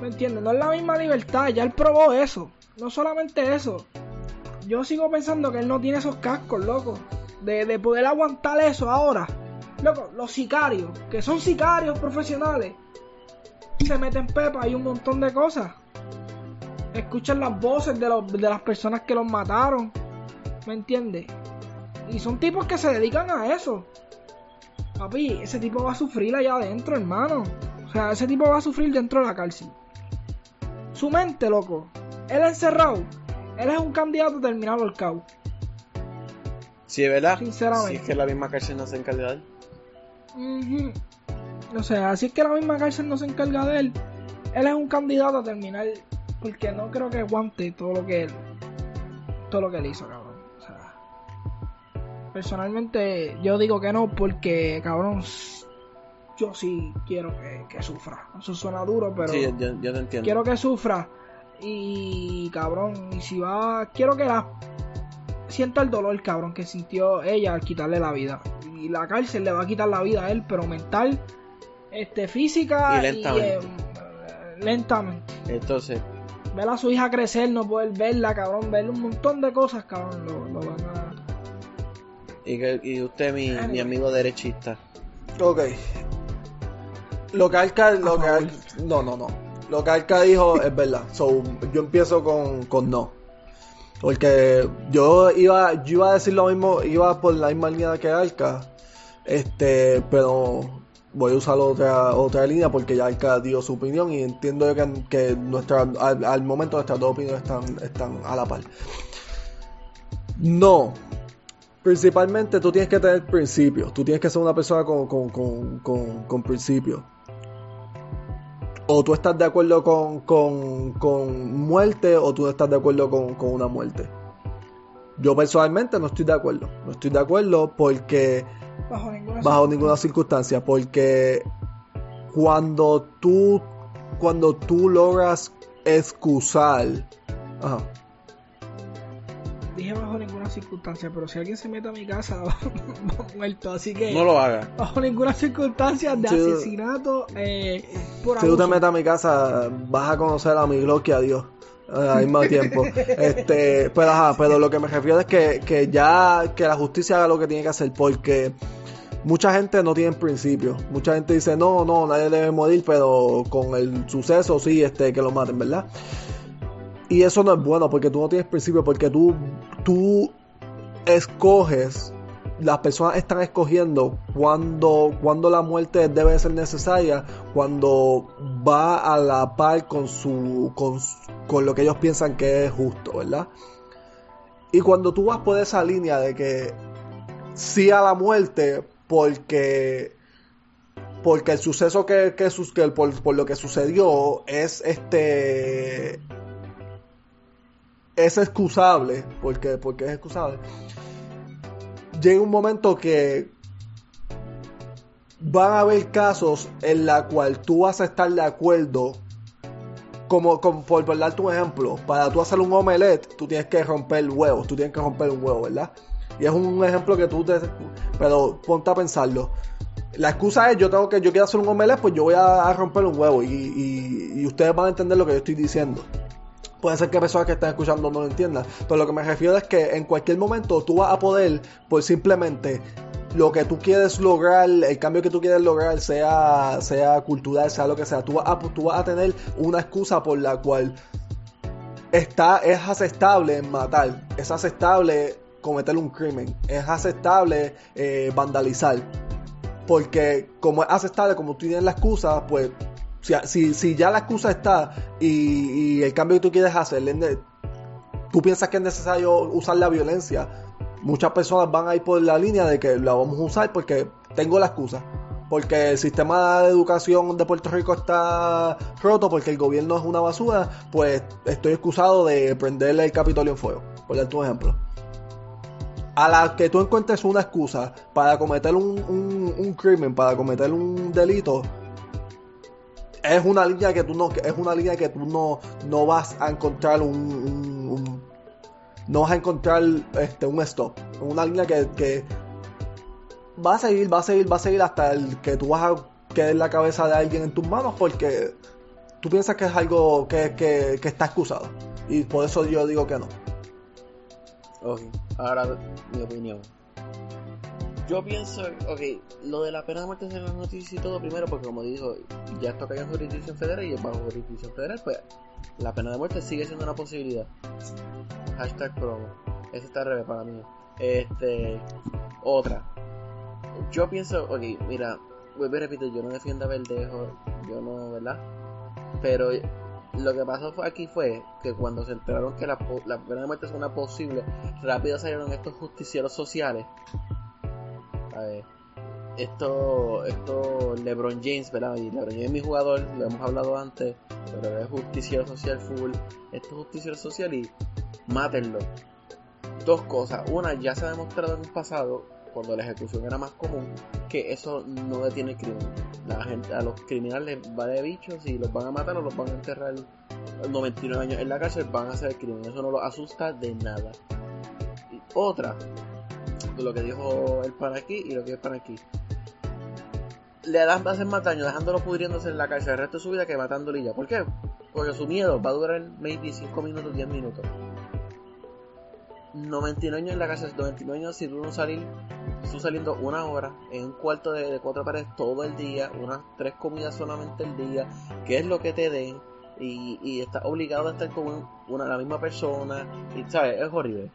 ¿Me entiendes? No es la misma libertad, ya él probó eso. No solamente eso. Yo sigo pensando que él no tiene esos cascos, loco. De, de poder aguantar eso ahora. Loco, los sicarios, que son sicarios profesionales, se meten pepa y un montón de cosas. Escuchan las voces de, los- de las personas que los mataron. ¿Me entiendes? Y son tipos que se dedican a eso. Papi, ese tipo va a sufrir allá adentro, hermano. O sea, ese tipo va a sufrir dentro de la cárcel. Su mente, loco. Él encerrado. Él es un candidato a terminar ahorcado. Si es verdad, Sinceramente. si es que la misma cárcel no se encarga de él. Ujú. O sea, así es que la misma cárcel no se encarga de él. Él es un candidato a terminar. Porque no creo que aguante todo lo que él. Todo lo que él hizo, cabrón. O sea. Personalmente, yo digo que no, porque, cabrón. Yo sí quiero que, que sufra. Eso suena duro, pero. Sí, yo, yo te entiendo. quiero que sufra y cabrón y si va quiero que la sienta el dolor cabrón que sintió ella al quitarle la vida y la cárcel le va a quitar la vida a él pero mental este física Y lentamente. eh, lentamente Entonces, ver a su hija crecer no poder verla cabrón ver un montón de cosas cabrón lo, lo van a y, que- y usted, mi, mi amigo derechista. Ok. Lo que Arca, lo que no, no, no. Lo que Arca dijo es verdad. So, yo empiezo con, con no. Porque yo iba, yo iba a decir lo mismo, iba por la misma línea que Arca. Este, pero voy a usar otra, otra línea porque ya Arca dio su opinión y entiendo que, que nuestra, al, al momento nuestras dos opiniones están, están a la par. No, Principalmente tú tienes que tener principios. Tú tienes que ser una persona con, con, con principios. O tú estás de acuerdo con, con, con muerte o tú no estás de acuerdo con, con una muerte. Yo personalmente no estoy de acuerdo. No estoy de acuerdo porque bajo ninguna bajo ninguna circunstancia. Porque cuando tú cuando tú logras excusar ajá, dije bajo ninguna circunstancia pero si alguien se mete a mi casa va muerto así que No lo haga. bajo ninguna circunstancia de asesinato eh, por Si tú te metes a mi casa, vas a conocer a mi Glock y a Dios eh, al mismo tiempo. Este, pero ajá, pero lo que me refiero es que, que ya que la justicia haga lo que tiene que hacer, porque mucha gente no tiene principios. Mucha gente dice, no, no, nadie debe morir, pero con el suceso sí, este, que lo maten, ¿verdad? Y eso no es bueno, porque tú no tienes principios, porque tú, tú escoges las personas están escogiendo cuando, cuando la muerte debe ser necesaria, cuando va a la par con su, con, con lo que ellos piensan que es justo, ¿verdad? Y cuando tú vas por esa línea de que sí a la muerte, porque porque el suceso que, que, que por, por lo que sucedió es este es excusable, porque, porque es excusable llega un momento que van a haber casos en la cual tú vas a estar de acuerdo como, por, por darte un ejemplo para tú hacer un omelette tú tienes que romper huevos tú tienes que romper un huevo ¿verdad? y es un ejemplo que tú te pero ponte a pensarlo La excusa es, yo tengo que, yo quiero hacer un omelette, pues yo voy a, a romper un huevo. Y, y- y ustedes van a entender lo que yo estoy diciendo. Puede ser que personas que están escuchando no lo entiendan. Pero lo que me refiero es que en cualquier momento tú vas a poder, por simplemente lo que tú quieres lograr, el cambio que tú quieres lograr, sea, sea cultural, sea lo que sea, tú vas, a, tú vas a tener una excusa por la cual está, es aceptable matar, es aceptable cometer un crimen, es aceptable eh, vandalizar. Porque como es aceptable, como tú tienes la excusa, pues si, ya la excusa está y, el cambio que tú quieres hacer, tú piensas que es necesario usar la violencia, muchas personas van a ir por la línea de que la vamos a usar porque tengo la excusa. Porque el sistema de educación de Puerto Rico está roto, porque el gobierno es una basura, pues estoy excusado de prenderle el Capitolio en fuego, por darte un ejemplo. A la que tú encuentres una excusa para cometer un crimen, para cometer un delito, es una línea que tú no, es una línea que tú no, no vas a encontrar un, un- un- no vas a encontrar este un stop. Una línea que, que va a seguir, va a seguir, va a seguir hasta el que tú vas a quedar la cabeza de alguien en tus manos porque tú piensas que es algo que, que, que está excusado. Y por eso yo digo que no. Ok, ahora mi opinión. Yo pienso, ok, lo de la pena de muerte es en las noticias y todo, primero porque como dijo, ya esto cae en jurisdicción federal y bajo jurisdicción federal, pues la pena de muerte sigue siendo una posibilidad. Hashtag promo. Ese está al revés para mí. Este, otra. Yo pienso, ok, mira, vuelvo y repito, yo no defiendo a Verdejo, yo no, ¿verdad? Pero lo que pasó fue aquí fue que cuando se enteraron que la, la pena de muerte es una posible, rápido salieron estos justicieros sociales. Esto, esto LeBron James, ¿verdad? Y LeBron James es mi jugador, lo hemos hablado antes, pero es justiciero social full. Esto es justiciero social y mátenlo. Dos cosas. Una, ya se ha demostrado en un pasado, cuando la ejecución era más común, que eso no detiene el crimen. La gente, a los criminales les va de bichos y los van a matar o los van a enterrar 99 años en la cárcel, van a hacer el crimen. Eso no los asusta de nada. Y otra, lo que dijo el pan aquí y lo que el pan aquí. Le dan hacen más daño dejándolo pudriéndose en la cárcel el resto de su vida que matándolo y ya. ¿Por qué? Porque su miedo va a durar maybe 5 minutos, 10 minutos. 99 años en la cárcel, 99 años si tú no salir, tú saliendo una hora en un cuarto de, de cuatro paredes todo el día, unas tres comidas solamente el día, que es lo que te den, y, y estás obligado a estar con un- una, la misma persona, y sabes, es horrible.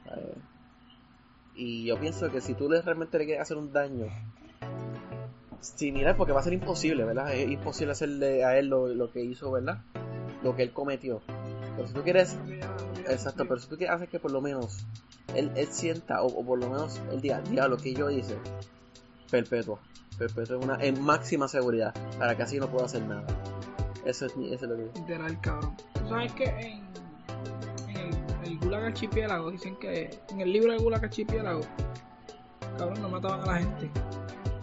Y yo pienso que si tú realmente le quieres hacer un daño, si miras, porque va a ser imposible, ¿verdad? Es imposible hacerle a él lo, lo que hizo, ¿verdad? Lo que él cometió. Pero si tú quieres Exacto, pero si tú quieres hacer que por lo menos él, él sienta, o, o por lo menos él diga, diablo, que yo hice, perpetua. Perpetua en, una, en máxima seguridad, para que así no pueda hacer nada. Eso es, eso es lo que. Literal, cabrón. Sabes que en, Gulag Archipiélago dicen que en el libro del Gulag Archipiélago, cabrón, no mataban a la gente.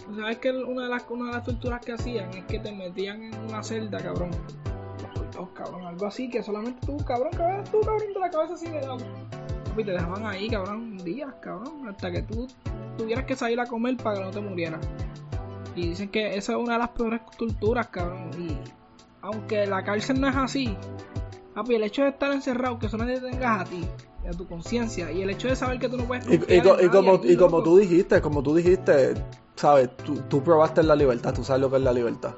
Tú sabes que una de las una de las torturas que hacían es que te metían en una celda, cabrón. Los cabrón, algo así que solamente tú, cabrón, cabrón, tú, cabrón, de la cabeza así de lado. Y te dejaban ahí, cabrón, días, cabrón, hasta que tú tuvieras que salir a comer para que no te murieras. Y dicen que esa es una de las peores torturas, cabrón. Y aunque la cárcel no es así, papi, el hecho de estar encerrado, que solamente te tengas a ti, a tu conciencia, y el hecho de saber que tú no puedes Y, y co- y como, y como tú dijiste, como tú dijiste, sabes, tú, tú probaste la libertad, tú sabes lo que es la libertad.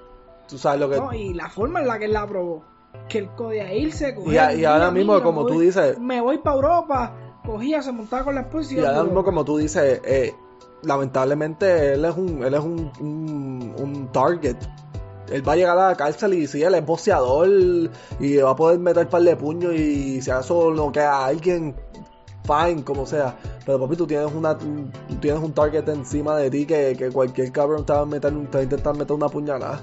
Tú sabes lo que... No, y la forma en la que él la aprobó. Que el código irse, Y, a- y ahora mismo, como tú dices, Me voy para Europa, cogía, se montaba con la esposa y ahora mismo como tú dices, eh, lamentablemente él es un, él es un, un, un target. Él va a llegar a la cárcel y sí, él es boxeador y va a poder meter par de puños y si acaso no queda a alguien, fine, como sea. Pero papi, tú tienes una tú tienes un target encima de ti que, que cualquier cabrón te va a meter, te va a intentar meter una puñalada.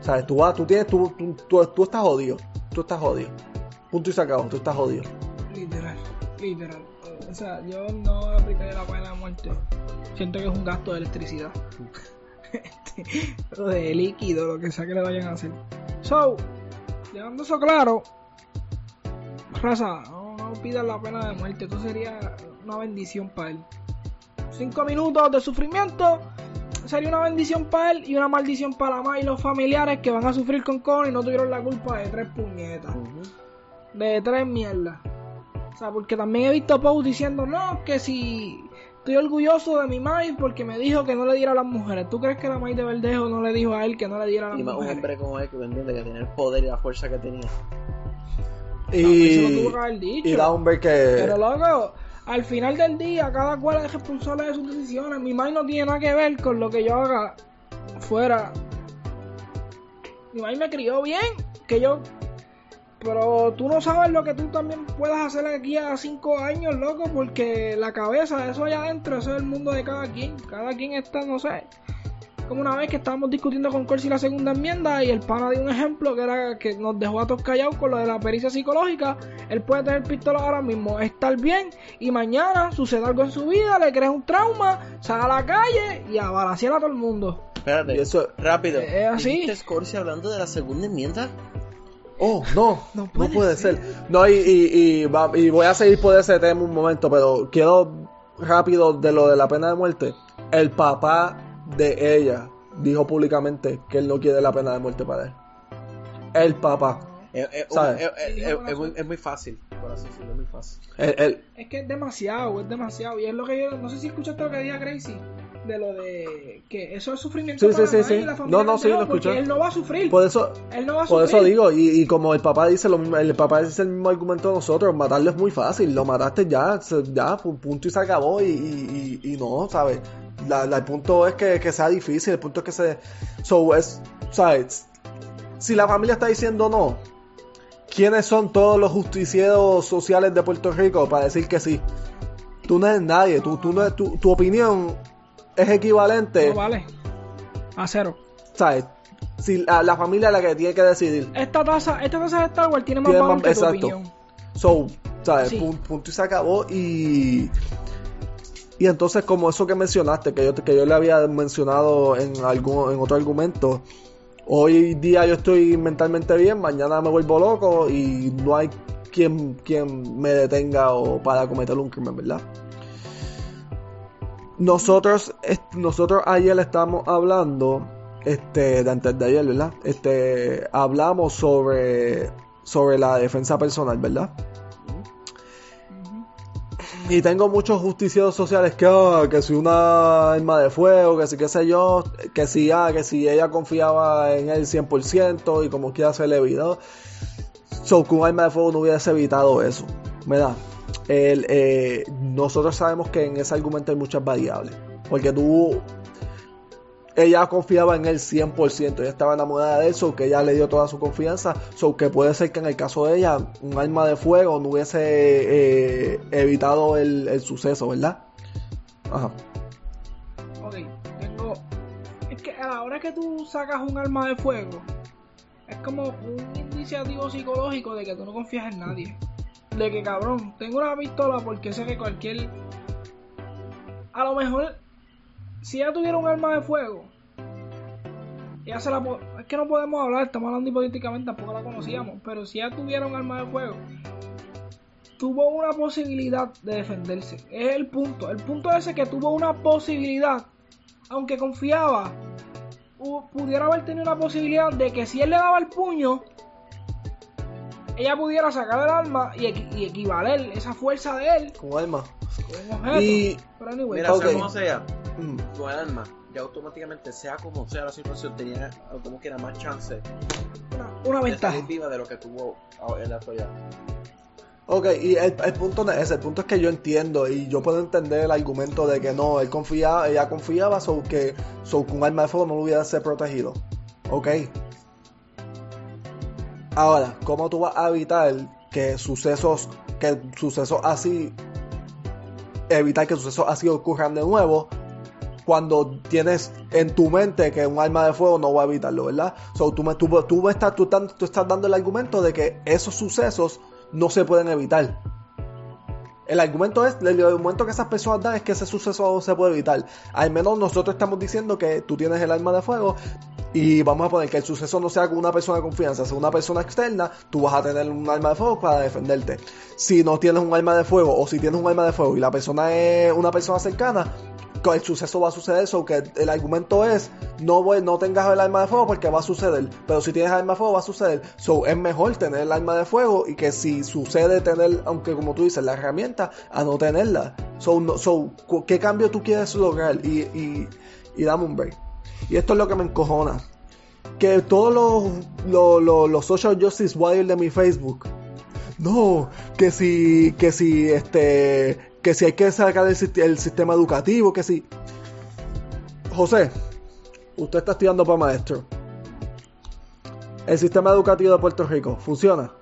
¿Sabes? Tú vas, tú tienes, tú, tú, tú, tú estás jodido. Tú estás jodido. Punto y sacado, tú estás jodido. Literal, literal. O sea, yo no aplicaría la pena de muerte. Siento que es un gasto de electricidad. Este, o de líquido, lo que sea que le vayan a hacer. So, dejando eso claro, raza, no, no pidas la pena de muerte. Esto sería una bendición para él. Cinco minutos de sufrimiento sería una bendición para él y una maldición para la madre y los familiares que van a sufrir con Connie y no tuvieron la culpa de tres puñetas. De tres mierdas. O sea, porque también he visto posts diciendo, no, que si estoy orgulloso de mi madre porque me dijo que no le diera a las mujeres. ¿Tú crees que la madre de Verdejo no le dijo a él que no le diera a las Y más un mujeres? hombre como él que entiende que tenía el poder y la fuerza que tenía. No, Y, que dicho. y da un ver que. Pero loco, al final del día, cada cual es responsable de sus decisiones. Mi madre no tiene nada que ver con lo que yo haga fuera. Mi madre me crió bien, que yo. Pero tú no sabes lo que tú también puedas hacer aquí a cinco años, loco, porque la cabeza, eso allá adentro, eso es el mundo de cada quien. Cada quien está, no sé. Como una vez que estábamos discutiendo con Corsi la segunda enmienda y el pana dio un ejemplo que era que nos dejó a todos callados con lo de la pericia psicológica. Él puede tener pistola ahora mismo, estar bien y mañana sucede algo en su vida, le crea un trauma, sale a la calle y a balasear a todo el mundo. Espérate, Y eso- rápido. Es así. ¿Dijiste Scorsese hablando de la segunda enmienda? Oh, no, No no puede puede, ser. No, y, y, y, va- y voy a seguir por ese tema un momento, pero quiero rápido de lo de la pena de muerte. El papá de ella dijo públicamente que él no quiere la pena de muerte para él. El papá. Es, es- ¿Sabes? es- es- Dijo es- muy, es muy fácil. Por así decirlo, es muy fácil. Es que es demasiado, es demasiado. Y es lo que yo, no sé si escuchaste lo que diga Crazy, de lo de que eso es sufrimiento Sí, para sí, sí, la familia No, no, sí, lo escuché. Él no va a sufrir. por eso, él no va a por sufrir. eso digo, y, y como el papá dice lo mismo, el papá dice el mismo argumento de nosotros, matarlo es muy fácil, lo mataste ya, ya, pu- punto y se acabó, y, y, y- no, ¿sabes? La- la- el punto es que, que sea difícil, el punto es que se... So, es, ¿sabes? Si la familia está diciendo no, ¿quiénes son todos los justicieros sociales de Puerto Rico para decir que sí? Tú no eres nadie, tú, tú no, tu, tu opinión es equivalente, No vale. A cero. ¿sabes? Si la, la familia es la que tiene que decidir. Esta taza, esta taza de Star Wars tiene más valor que tu exacto. opinión. So, ¿sabes? Sí. Pun- punto y se acabó. Y. Y entonces, como eso que mencionaste, que yo, que yo le había mencionado en, algún, en otro argumento, hoy día yo estoy mentalmente bien, mañana me vuelvo loco y no hay quien, quien me detenga o para cometer un crimen, ¿verdad? Nosotros, nosotros ayer estábamos hablando, este, de antes de ayer, ¿verdad? Este, hablamos sobre, sobre la defensa personal, ¿verdad? Y tengo muchos justicieros sociales que, ah, que si una arma de fuego, que si qué sé yo, que si, ah, que si ella confiaba en él 100% y como quiera se le evitó. So, con un arma de fuego no hubiese evitado eso, ¿verdad? Eh, nosotros sabemos que en ese argumento hay muchas variables. Porque tú, ella confiaba en él 100%, ella estaba enamorada de él, que ella le dio toda su confianza, so que puede ser que en el caso de ella un arma de fuego no hubiese eh, evitado el, suceso, ¿verdad? Ajá. Ok, tengo. Es que a la hora que tú sacas un arma de fuego, es como un indiciativo psicológico de que tú no confías en nadie. De que cabrón, tengo una pistola porque sé que cualquier. A lo mejor, si ella tuviera un arma de fuego, ella se la po- Es que no podemos hablar, estamos hablando hipotéticamente, tampoco la conocíamos. Pero si ella tuviera un arma de fuego, tuvo una posibilidad de defenderse. Es el punto. El punto es que tuvo una posibilidad, aunque confiaba, pudiera haber tenido una posibilidad de que si él le daba el puño, ella pudiera sacar el arma y, y equivaler esa fuerza de él Con arma. con un objeto. Y. Pero anyway, Mira, ok. sea como sea, mm, con el arma, ya automáticamente, sea como sea la situación, tenía como que era más chance una, una de ventaja. viva de lo que tuvo en la actualidad. Ok, y el, el punto no es ese, el punto es que yo entiendo y yo puedo entender el argumento de que no, él confiaba, ella confiaba, so que, so que un arma de fuego no lo hubiese protegido. Ok. Ahora, ¿cómo tú vas a evitar que sucesos, que sucesos así, evitar que sucesos así ocurran de nuevo cuando tienes en tu mente que un arma de fuego no va a evitarlo, ¿verdad? So, tú, tú, tú estás dando el argumento de que esos sucesos no se pueden evitar. El argumento es, el argumento que esas personas dan es que ese suceso no se puede evitar. Al menos nosotros estamos diciendo que tú tienes el arma de fuego y vamos a poner que el suceso no sea con una persona de confianza, sea una persona externa, tú vas a tener un arma de fuego para defenderte. Si no tienes un arma de fuego o si tienes un arma de fuego y la persona es una persona cercana, el suceso va a suceder, so que el argumento es no voy, no tengas el arma de fuego porque va a suceder, pero si tienes arma de fuego va a suceder, so es mejor tener el arma de fuego y que si sucede tener, aunque como tú dices, la herramienta, a no tenerla. So, no- so ¿qué cambio tú quieres lograr? Y, y, y dame un break. Y esto es lo que me encojona. Que todos los, los, los, los social justice warriors de mi Facebook no, que si, que si, este, que si hay que sacar el, sist- el sistema educativo, que si... José, usted está estudiando para maestro. El sistema educativo de Puerto Rico, ¿funciona?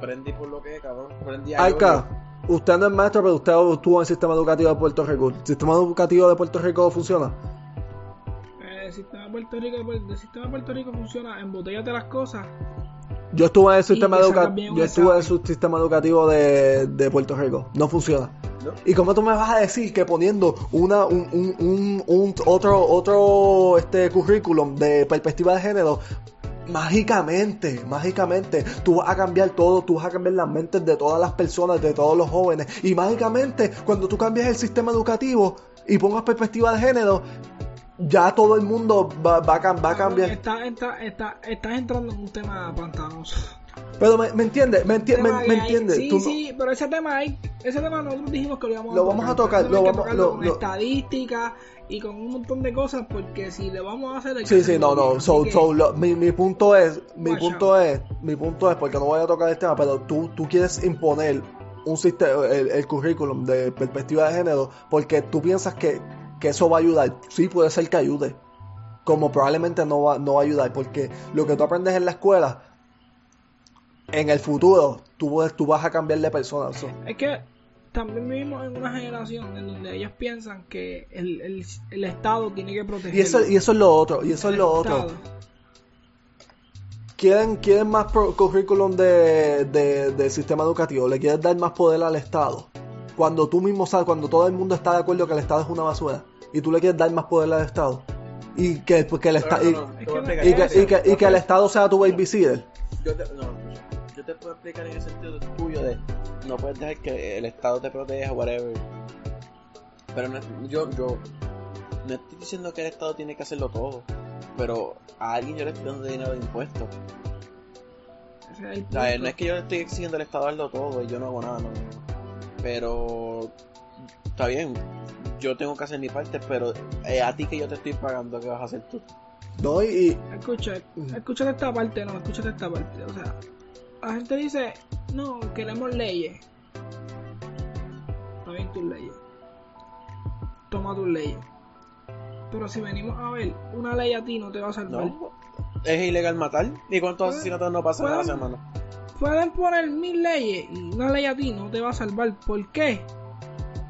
Prendí por lo que es, cabrón. Prendí a Alca, usted no es maestro, pero usted estuvo en el sistema educativo de Puerto Rico. ¿El sistema educativo de Puerto Rico funciona? El sistema de Puerto Rico, el sistema de Puerto Rico funciona, embotellate las cosas. Yo estuve en el sistema Yo estuve en sistema educativo de, de Puerto Rico. No funciona. No. ¿Y cómo tú me vas a decir que poniendo una un, un, un, un- otro otro este currículum de perspectiva de género mágicamente, mágicamente tú vas a cambiar todo, tú vas a cambiar las mentes de todas las personas, de todos los jóvenes y mágicamente cuando tú cambias el sistema educativo y pongas perspectiva de género ya todo el mundo va, va, a va a cambiar. Está, está, está, estás entrando en un tema pantanoso. Pero me, me entiendes, me, enti- me, entiendes. Sí, no- sí, pero ese tema hay, ese tema nosotros dijimos que lo íbamos Lo a vamos a tocar. tocar, lo vamos- tocarlo lo- con lo- estadísticas y con un montón de cosas porque si le vamos a hacer que Sí, sí, no, no. So, que- so, lo- mi, mi punto es, mi Watch punto out. es, mi punto es, porque no voy a tocar el tema, pero tú, tú quieres imponer un sistema, el, el currículum de perspectiva de género, porque tú piensas que, que eso va a ayudar. Sí, puede ser que ayude. Como probablemente no va, no va a ayudar, porque lo que tú aprendes en la escuela, en el futuro, tú, tú vas a cambiar de persona. so. Es que también vivimos en una generación en donde ellos piensan que el, el, el Estado tiene que proteger. Y eso, y eso es lo otro, y eso es lo otro. quieren, quieren más currículum de, de- del sistema educativo, le quieren dar más poder al Estado. Cuando tú mismo sabes, cuando todo el mundo está de acuerdo que el Estado es una basura, y tú le quieres dar más poder al Estado. Y que, el Estado. No, y, no, no, a que no- y explicar. que, y que- y que el Estado sea tu babysitter. Yo te, no, yo te puedo explicar en el sentido tuyo de no puedes dejar que el Estado te proteja, whatever. Pero no, yo, yo no estoy diciendo que el Estado tiene que hacerlo todo, pero a alguien yo le estoy dando dinero de impuestos. Sea, punto. no es que yo le estoy exigiendo al Estado darlo todo y yo no hago nada, no. Pero está bien, yo tengo que hacer mi parte, pero eh, a ti que yo te estoy pagando, ¿qué vas a hacer tú? ¿No? Y, Escucha, escúchate esta parte, no, escúchate esta parte. O sea, la gente dice, no, queremos leyes. Está bien tus leyes. Toma tus leyes. Pero si venimos a ver, una ley a ti no te va a salvar. No, es ilegal matar. ¿Y cuántos Pueden- asesinatos no pasan a la semana? Pueden poner mil leyes y una ley a ti no te va a salvar. ¿Por qué?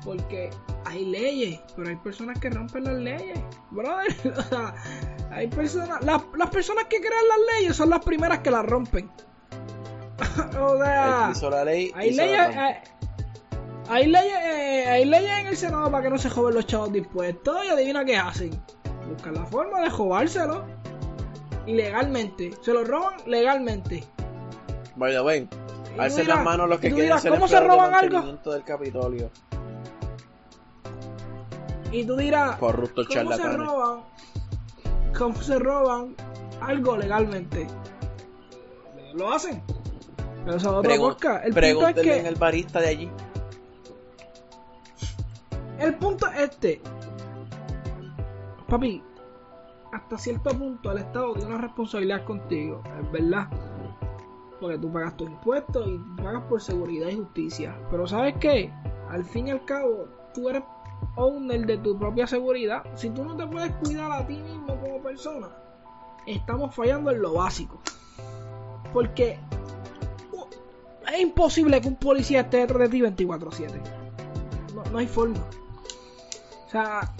Porque hay leyes, pero hay personas que rompen las leyes. Brother, hay personas, las, las personas que crean las leyes son las primeras que las rompen. o El sea, que hizo la ley. hay hizo leyes, eh, hay leyes, eh, hay leyes en el Senado para que no se joven los chavos de impuestos y adivina qué hacen. Buscan la forma de jovárselo. Ilegalmente. Se lo roban legalmente. By the way, alcen las manos los que tú quieren dirás, ser ¿Cómo se empleados de roban algo? del Capitolio. Y tú dirás, Corruptos ¿cómo se roban? ¿Cómo se roban algo legalmente? Lo hacen. Pero eso es otra. El punto es que en el barista de allí. el punto es este. Papi, hasta cierto punto el Estado tiene una responsabilidad contigo, es verdad. Porque tú pagas tus impuestos y pagas por seguridad y justicia. Pero ¿sabes qué? Al fin y al cabo, tú eres owner de tu propia seguridad. Si tú no te puedes cuidar a ti mismo como persona, estamos fallando en lo básico. Porque es imposible que un policía esté detrás de ti 24-7. No, no hay forma. O sea,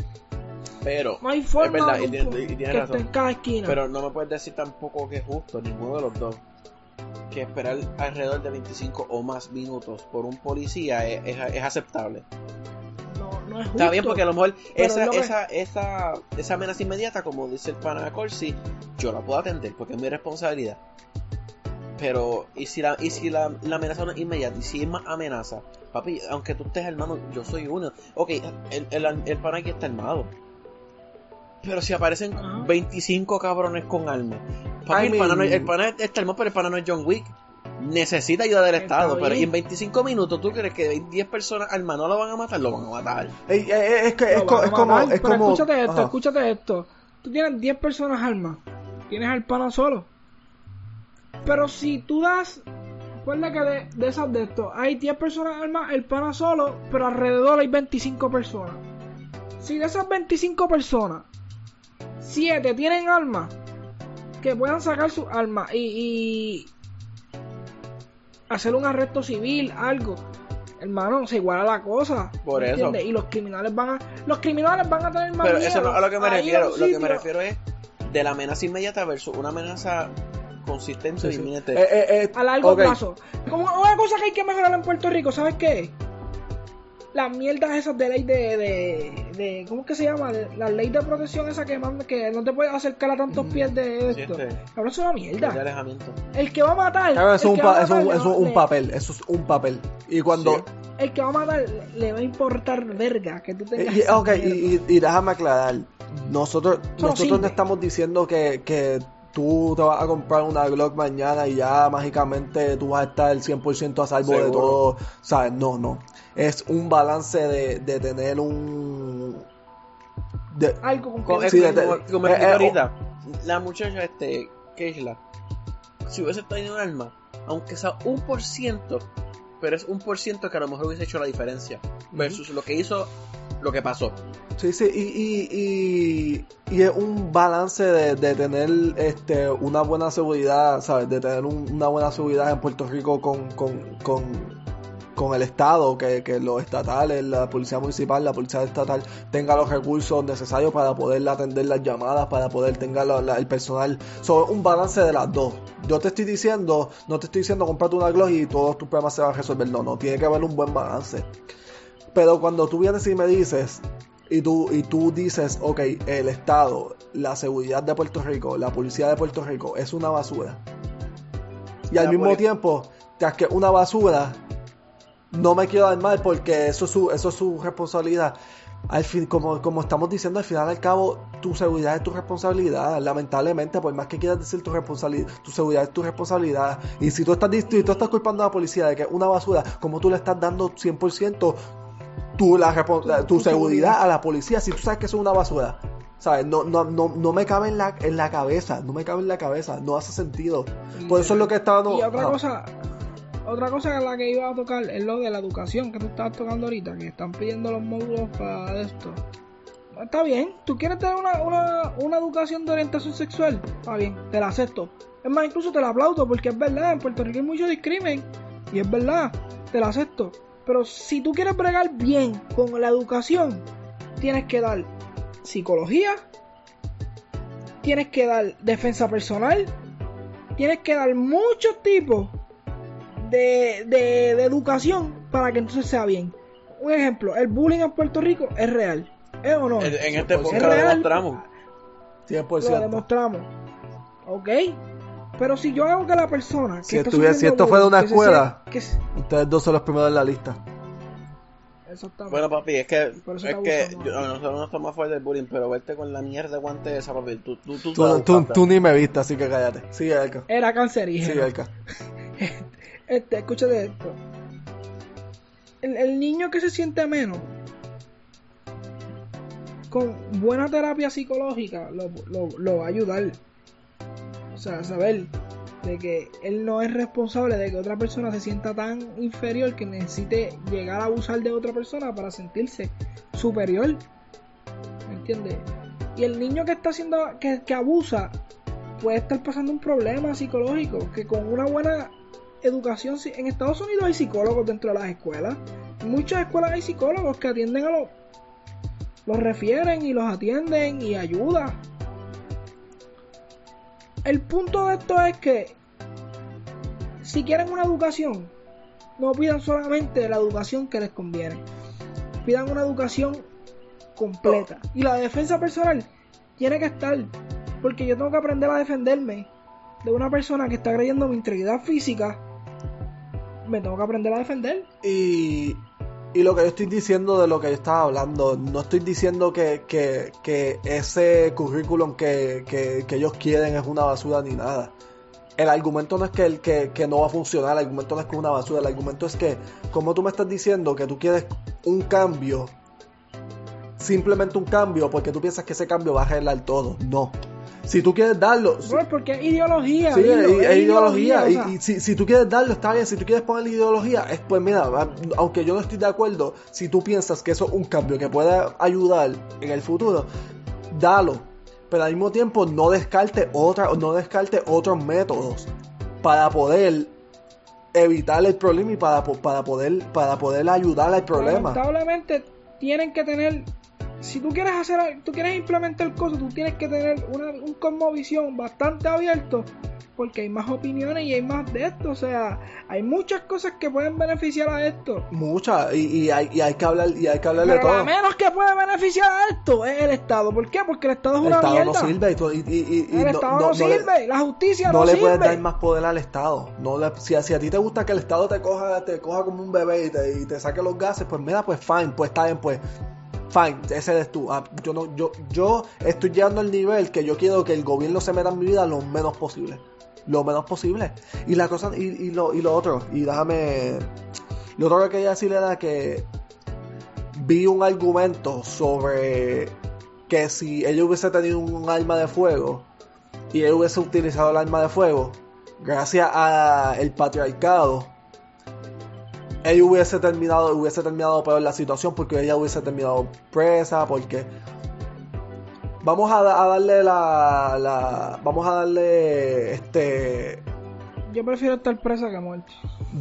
Pero, no hay forma es verdad, y tiene- y que razón. esté en cada esquina. pero no me puedes decir tampoco que es justo, ninguno de los dos. Que esperar alrededor de 25 o más minutos por un policía es, es- es aceptable. No, no es justo. Está bien, porque a lo mejor esa, lo que- esa, esa, esa amenaza inmediata, como dice el pana Corsi, yo la puedo atender porque es mi responsabilidad. Pero, ¿y si la, y si la, la amenaza no es inmediata? ¿Y si es más amenaza? Papi, aunque tú estés armado, yo soy uno. Ok, el, el, el pana aquí está armado. Pero si aparecen Ajá. 25 cabrones con armas. Papi, el, pana no, el pana está armado, pero el pana no es John Wick. Necesita ayuda del Estado. Pero y en 25 minutos, ¿tú crees que 10 personas armadas no lo van a matar? Lo van a matar. Ey, eh, eh, es que es, co- como. matar, Es pero como escúchate esto, ajá. escúchate esto. Tú tienes 10 personas armas. Tienes al pana solo. Pero si tú das. Recuerda que de, de esas de esto, hay 10 personas armas, el pana solo, pero alrededor hay 25 personas. Si de esas 25 personas, 7 tienen armas, que puedan sacar sus armas y, y hacer un arresto civil, algo. Hermano, se iguala la cosa. Por ¿me eso. entiendes? Y los criminales van a. Los criminales van a tener más Pero miedo eso no es a lo que me refiero. Lo que me refiero es de la amenaza inmediata versus una amenaza consistente Sí, y inminente. Eh, eh, eh, A largo plazo. Como una cosa que hay que mejorar en Puerto Rico, ¿sabes qué? Las mierdas esas de ley de, de, de ¿cómo es que se llama? La ley de protección esa que manda que no te puedes acercar a tantos Mm. pies de Sí, esto. es una mierda. alejamiento. El que va a matar, Claro, eso un, pa- a eso, matar, eso es un le- papel, eso es un papel. Y cuando... Sí. El que va a matar le va a importar verga que tú tengas. y- ok, y, y- y déjame aclarar. Nosotros, no nosotros no estamos diciendo que, que tú te vas a comprar una Glock mañana y ya mágicamente tú vas a estar 100% a salvo de todo. ¿Sabes? No, no. Es un balance de, de tener un... de- algo con es Sí, como, como- como eh, eh, ahorita, la muchacha este, Keishla, si hubiese tenido un arma, aunque sea un por ciento, pero es un por ciento que a lo mejor hubiese hecho la diferencia, versus lo que hizo, lo que pasó. Sí, sí, y, y, y, y es un balance de, de tener este, una buena seguridad, ¿sabes? De tener un- una buena seguridad en Puerto Rico con, con, con, con el Estado, que, que los estatales, la policía municipal, la policía estatal tenga los recursos necesarios para poder atender las llamadas, para poder tener la- la- el personal. So, es un balance de las dos. Yo te estoy diciendo, no te estoy diciendo comprate una Glock y todos tus problemas se van a resolver. No, no, tiene que haber un buen balance. Pero cuando tú vienes y me dices, y tú, y tú dices, ok, el Estado, la seguridad de Puerto Rico, la policía de Puerto Rico es una basura. Y al mismo tiempo, tras que una basura, no me quiero dar mal porque eso es su, eso es su responsabilidad. Al fin, como, como estamos diciendo, al final al cabo, tu seguridad es tu responsabilidad. Lamentablemente, por más que quieras decir tu responsabilidad, tu seguridad es tu responsabilidad. Y si tú estás, si tú estás culpando a la policía de que es una basura, como tú le estás dando 100% tu, la, Tu- la- tu tu seguridad a la policía si tú sabes que eso es una basura? ¿Sabes? No, no, no, no me cabe en la, en la cabeza, no me cabe en la cabeza, no hace sentido. Por eso es lo que está dando... Y otra cosa, otra cosa que la que iba a tocar es lo de la educación que tú estabas tocando ahorita, que están pidiendo los módulos para esto. Está bien, tú quieres tener una, una, una educación de orientación sexual, está bien, te la acepto. Es más, incluso te la aplaudo porque es verdad, en Puerto Rico hay mucho discrimen y es verdad, te la acepto. Pero si tú quieres bregar bien con la educación, tienes que dar psicología, tienes que dar defensa personal, tienes que dar muchos tipos de, de, de educación para que entonces sea bien. Un ejemplo, el bullying en Puerto Rico es real. ¿Es o no? En, en este Es podcast lo real. demostramos. 100%. Lo demostramos. ¿Ok? Pero si yo hago que la persona que Si está estuviera- si esto fuera una bullying, que se escuela. sea- que se- Ustedes dos son los primeros en la lista. Exactamente. Bueno, papi, es que, es que yo- nosotros no estamos fuera del bullying, pero verte con la mierda de guante esa, papi, tú, tú, tú, Tú, tú ni me viste, así que cállate. Sigue, Elka. Era cancerígeno. Sigue, Elka. Este, escúchate esto. El, niño que se siente menos, con buena terapia psicológica, lo va a ayudar. O sea, saber de que él no es responsable de que otra persona se sienta tan inferior que necesite llegar a abusar de otra persona para sentirse superior. ¿Me entiendes? Y el niño que está haciendo, que, que abusa, puede estar pasando un problema psicológico que con una buena educación en Estados Unidos hay psicólogos dentro de las escuelas. En muchas escuelas hay psicólogos que atienden a los los refieren y los atienden y ayuda. El punto de esto es que si quieren una educación no pidan solamente la educación que les conviene. Pidan una educación completa. Y la defensa personal tiene que estar porque yo tengo que aprender a defenderme de una persona que está agrediendo mi integridad física, me tengo que aprender a defender. Y, y lo que yo estoy diciendo de lo que yo estaba hablando, no estoy diciendo que, que, que ese currículum que, que, ellos quieren es una basura ni nada. El argumento no es que, el, que no va a funcionar, el argumento no es que es una basura, el argumento es que, como tú me estás diciendo que tú quieres un cambio, simplemente un cambio, porque tú piensas que ese cambio va a arreglar todo. No. Si tú quieres darlo, es porque es ideología. Sí, es, es es ideología. o Y, sea, y si, si tú quieres darlo, está bien. Si tú quieres poner ideología, es pues mira, aunque yo no estoy de acuerdo, si tú piensas que eso es un cambio que pueda ayudar en el futuro, dalo. Pero al mismo tiempo no descarte otra, no descarte otros métodos para poder evitar el problema y para, para poder para poder ayudar al problema. Lamentablemente tienen que tener, si tú quieres hacer, tú quieres implementar cosas, tú tienes que tener una, un cosmovisión bastante abierto, porque hay más opiniones y hay más de esto, o sea, hay muchas cosas que pueden beneficiar a esto. Mucha y, y hay, y hay que hablar y hay que hablar de Pero todo. la menos que puede beneficiar a esto es el Estado. ¿Por qué? Porque el Estado es El una Estado mierda. no sirve y, y- el no- Estado no- no, no le- sirve, la justicia no no, le sirve. puedes dar más poder al Estado. No le- si, si a ti te gusta que el Estado te coja, te coja como un bebé y te, y te saque los gases, pues mira, pues fine, pues está bien, pues fine, ese eres tú. Ah, yo no, yo, yo estoy llegando al nivel que yo quiero que el gobierno se meta en mi vida lo menos posible. Lo menos posible. Y la cosa, y, lo, y lo otro, y déjame. Lo otro que quería decir era que vi un argumento sobre que si ella hubiese tenido un arma de fuego y él hubiese utilizado el arma de fuego, gracias a el patriarcado, ella hubiese terminado, hubiese terminado peor la situación porque ella hubiese terminado presa, porque vamos a, da- a darle la, la, vamos a darle este, Yo prefiero estar presa que muerto.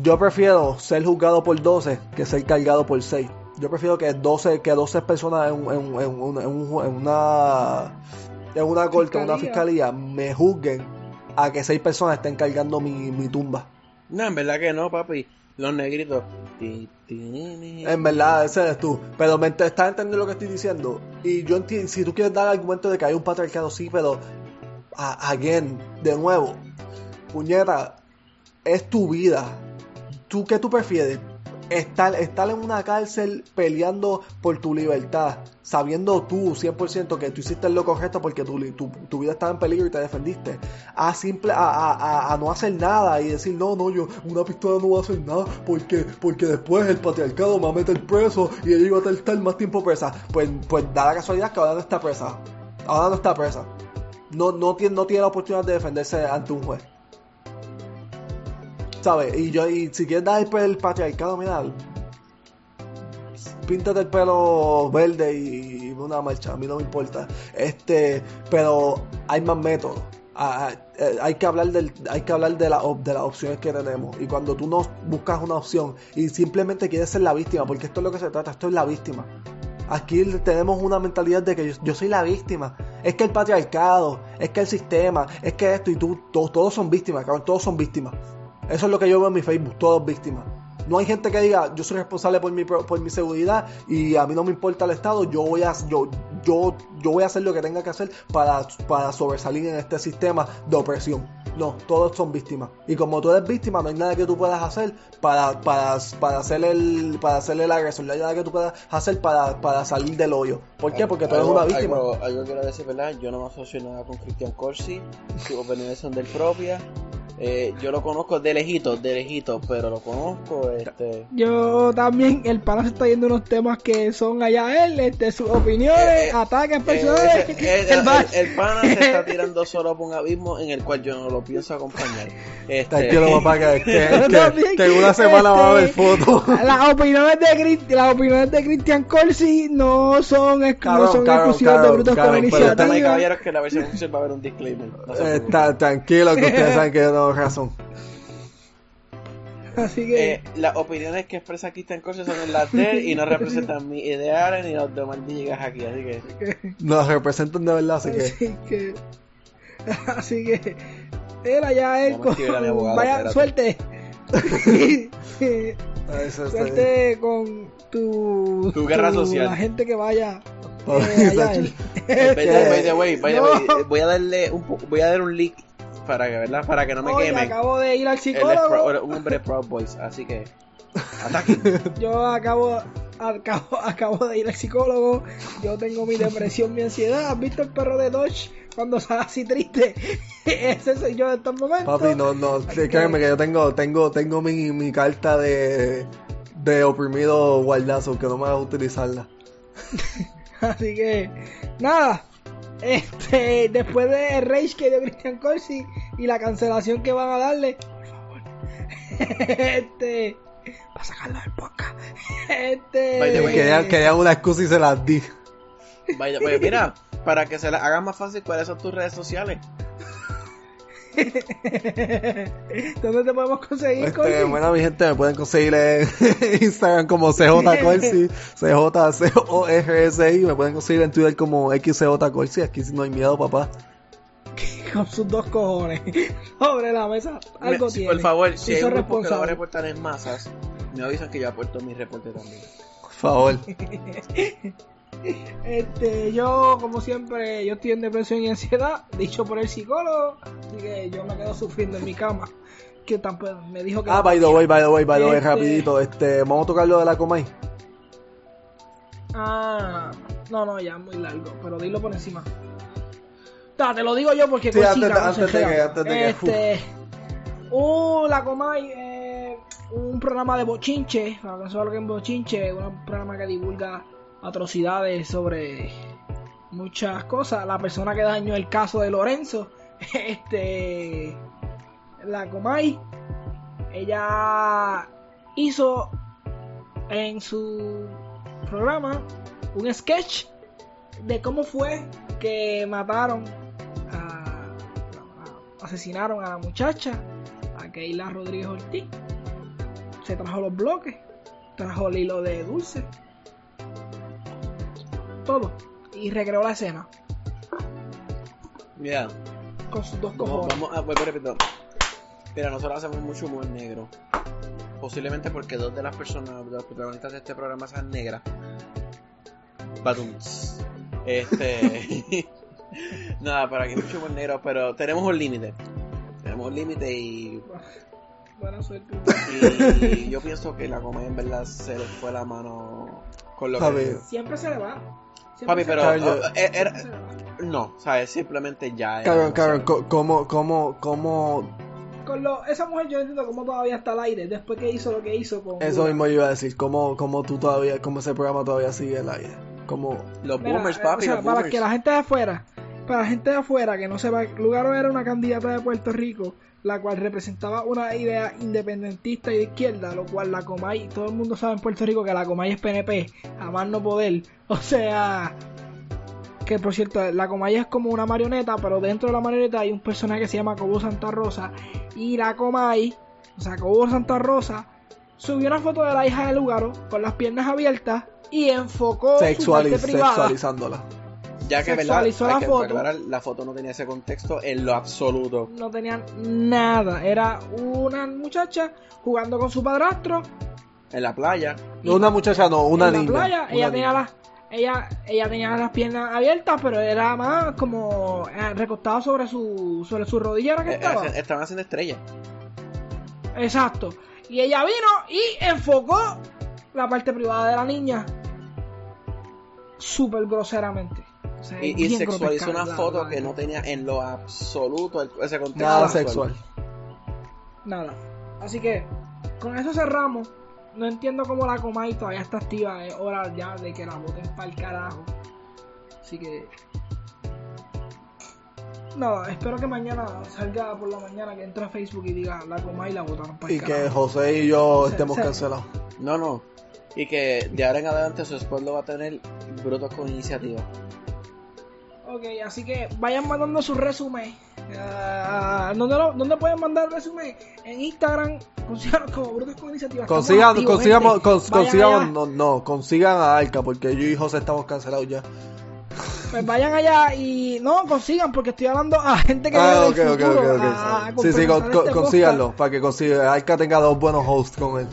yo prefiero ser juzgado por 12 que ser cargado por 6. Yo prefiero que 12, que 12 personas en, en- en un- en un- en una en una corte, en una Fiscalía. fiscalía, me juzguen a que 6 personas estén cargando mi, mi tumba. No, en verdad que no, papi. Los negritos. En verdad, ese eres tú. Pero me estás entendiendo lo que estoy diciendo. Y yo entiendo, si tú quieres dar argumento de que hay un patriarcado, sí, pero a- again, de nuevo, puñeta, es tu vida. ¿Tú qué tú prefieres? Estar, estar en una cárcel peleando por tu libertad, sabiendo tú 100% que tú hiciste lo correcto porque tu, tu, tu vida estaba en peligro y te defendiste, a simple a, a- a- a no hacer nada y decir no, no, yo una pistola no va a hacer nada porque, porque después el patriarcado me va a meter preso y ella iba a estar más tiempo presa. Pues, pues da la casualidad que ahora no está presa. Ahora no está presa. No, no, tiene, no tiene la oportunidad de defenderse ante un juez. ¿Sabes? Y yo, y si quieres dar el, patriarcado, mira, píntate el pelo verde y, una marcha, a mí no me importa. Este, pero hay más métodos. Ah, ah, eh, hay que hablar del, hay que hablar de, la, de las opciones que tenemos. Y cuando tú no buscas una opción y simplemente quieres ser la víctima, porque esto es lo que se trata, esto es la víctima. Aquí tenemos una mentalidad de que yo, soy la víctima. Es que el patriarcado, es que el sistema, es que esto y tú, todos, todos son víctimas, cabrón, todos son víctimas. Eso es lo que yo veo en mi Facebook, todos víctimas. No hay gente que diga, yo soy responsable por mi, por mi seguridad y a mí no me importa el Estado, yo voy a, yo, yo, yo voy a hacer lo que tenga que hacer para, para sobresalir en este sistema de opresión. No, todos son víctimas. Y como tú eres víctima, no hay nada que tú puedas hacer para, para, para, hacer, el, para hacer el agresor. No hay nada que tú puedas hacer para, para salir del hoyo. ¿Por qué? Porque tú eres una víctima. Algo, algo quiero decir, ¿verdad? Yo no me asocio nada con Christian Corsi. Sus opiniones son del propia. Eh, yo lo conozco de lejito, de lejito, pero lo conozco. Este, Yo también, el pana se está yendo unos temas que son allá él, este, sus opiniones, Eh, eh, ataques eh, personales. ese- el el, el- el pana se está tirando solo por un abismo en el cual yo no lo pienso acompañar. Este, Tranquilo, papá, que, que, Yo que- también, que en una semana va a haber este, fotos. Las opiniones de las opiniones de Christian Corsi no son, no son cabrón, exclusivas de Brutos cabrón, con pero Pero iniciativa. caballeros, que la versión va a haber un disclaimer. No Eh, tranquilo, que ustedes saben que yo tengo razón. Así que, Eh, las opiniones que expresa Christian Corsi son las de él y no representan mis ideales ni los de Villegas aquí, así que Nos representan de verdad, así que. así que, así que, él allá él mi abogado, vaya, espérate. suerte. Eso Suerte con tu, Tu guerra social. La gente que vaya. Eh, allá exacto. él. By the- by the way, by the No. way, eh, voy a darle un voy a dar un leak para que, ¿verdad? Para que no me Hoy quemen. acabo de ir al Él es psicólogo. pro- un hombre Proud Boys, así que ataquen. Yo acabo, acabo, acabo de ir al psicólogo. Yo tengo mi depresión, mi ansiedad. ¿Has visto el perro de Dodge cuando sale así triste? Ese soy yo en estos momentos. Papi, no, no, Así créeme que- que yo tengo, tengo, tengo mi, mi carta de, de oprimido guardazo, que no me vas a utilizarla. Así que, nada. Este, después de Rage que dio Christian Corsi y la cancelación que van a darle, por favor. Este, para sacarlo del podcast. Este, way, Querían, querían una excusa y se las di. Vaya, pues mira, para que se la haga más fácil, ¿cuáles son tus redes sociales? ¿Dónde te podemos conseguir, Este, Corsi? bueno, mi gente, me pueden conseguir en Instagram como CJ Corsi, CJ-C-O-R-S-I, me pueden conseguir en Twitter como XCJ Corsi, aquí no hay miedo, papá. con sus dos cojones sobre la mesa. Algo Me- tiene. por favor, si hay un grupo que lo va a reportar en masas, me avisan que yo aporto mi reporte también. Por favor. Este, yo, como siempre, yo estoy en depresión y ansiedad, dicho por el psicólogo, así que yo me quedo sufriendo en mi cama. Que tampoco me dijo que. Ah, by the way, by the way, by the way, Este- rapidito, este, vamos a tocar lo de la Comay. Ah, no, no, ya es muy largo, pero dilo por encima. Ta, te lo digo yo porque Sí, antes de- cabrón, antes se de que- antes de que- Este, uh, la Comay, eh, un programa de bochinche, para que no que bochinche, un programa que divulga atrocidades sobre muchas cosas. La persona que dañó el caso de Lorenzo, este, la Comay, ella hizo en su programa un sketch de cómo fue que mataron asesinaron a la muchacha a Keila Rodríguez Ortiz se trajo los bloques trajo el hilo de dulce todo y recreó la escena Mira, con sus dos cojones vamos a vuelvo a repetir. Mira, nosotros hacemos mucho humor negro. Posiblemente porque dos de las personas, de los protagonistas de este programa sean negras. Badums. Este. Nada, para que mucho humor negro, pero tenemos un límite. Tenemos un límite y, buena suerte y yo pienso que la comedia en verdad se le fue la mano con lo que. siempre se le va Papi, pero. le va. no, ¿sabes? Simplemente ya. demasiado. co- ¿cómo, cómo, cómo, con lo, esa mujer yo no entiendo cómo todavía está al aire después que hizo lo que hizo con eso mismo yo iba a decir, cómo, cómo tú todavía, cómo ese programa todavía sigue al aire? ¿Cómo? Los Mira, boomers, eh, papi, o sea, los para boomers. que la gente de afuera, para la gente de afuera que no sepa, Lugaro era una candidata de Puerto Rico, la cual representaba una idea independentista y de izquierda, lo cual la Comay, todo el mundo sabe en Puerto Rico que la Comay es PNP, a más no poder. O sea, que por cierto, la Comay es como una marioneta, pero dentro de la marioneta hay un personaje que se llama Cobo Santa Rosa, y la Comay, o sea, Cobo Santa Rosa, subió una foto de la hija de Lugaro con las piernas abiertas y enfocó su parte privada. sexualizándola. Ya que, ¿verdad? sexualizó Hay la que foto. aclarar, la foto no tenía ese contexto en lo absoluto. no tenían nada. Era una muchacha jugando con su padrastro. En la playa. No una muchacha, no, una en niña. la playa. una Ella niña. tenía las ella, ella tenía las piernas abiertas, pero era más como eh, recostada sobre su sobre su rodilla era que Eh, estaba. eh, estaban haciendo estrellas. Exacto. Y ella vino y enfocó la parte privada de la niña súper groseramente. O sea, Y, y sexualizó una foto la- que no tenía en lo absoluto el- ese contexto. Nada sexual. Nada. Así que con eso cerramos. No entiendo cómo la Comay todavía está activa. Es hora ya de que la voten para el carajo. Así que. Nada, espero que mañana salga por la mañana que entre a Facebook y diga la Comay la votaron para el Y que carajo. José y yo Se- estemos se- cancelados. No, no. Y que de ahora en adelante su spot lo va a tener bruto con iniciativa. Ok, así que vayan mandando su resumen. Ah, ¿dónde, lo- dónde pueden mandar el resumen? En Instagram, consigan como Brutos con Iniciativa. Consigan, activos, consigamos, cons- consigamos, no, no, consigan a Arca, porque yo y José estamos cancelados ya. Pues vayan allá y no consigan porque estoy hablando a gente que Ah, ok, viene ok, del futuro, ok, ok. a- a Sí, sí, con- este consíganlo, para que consiga, Arca tenga dos buenos hosts con él.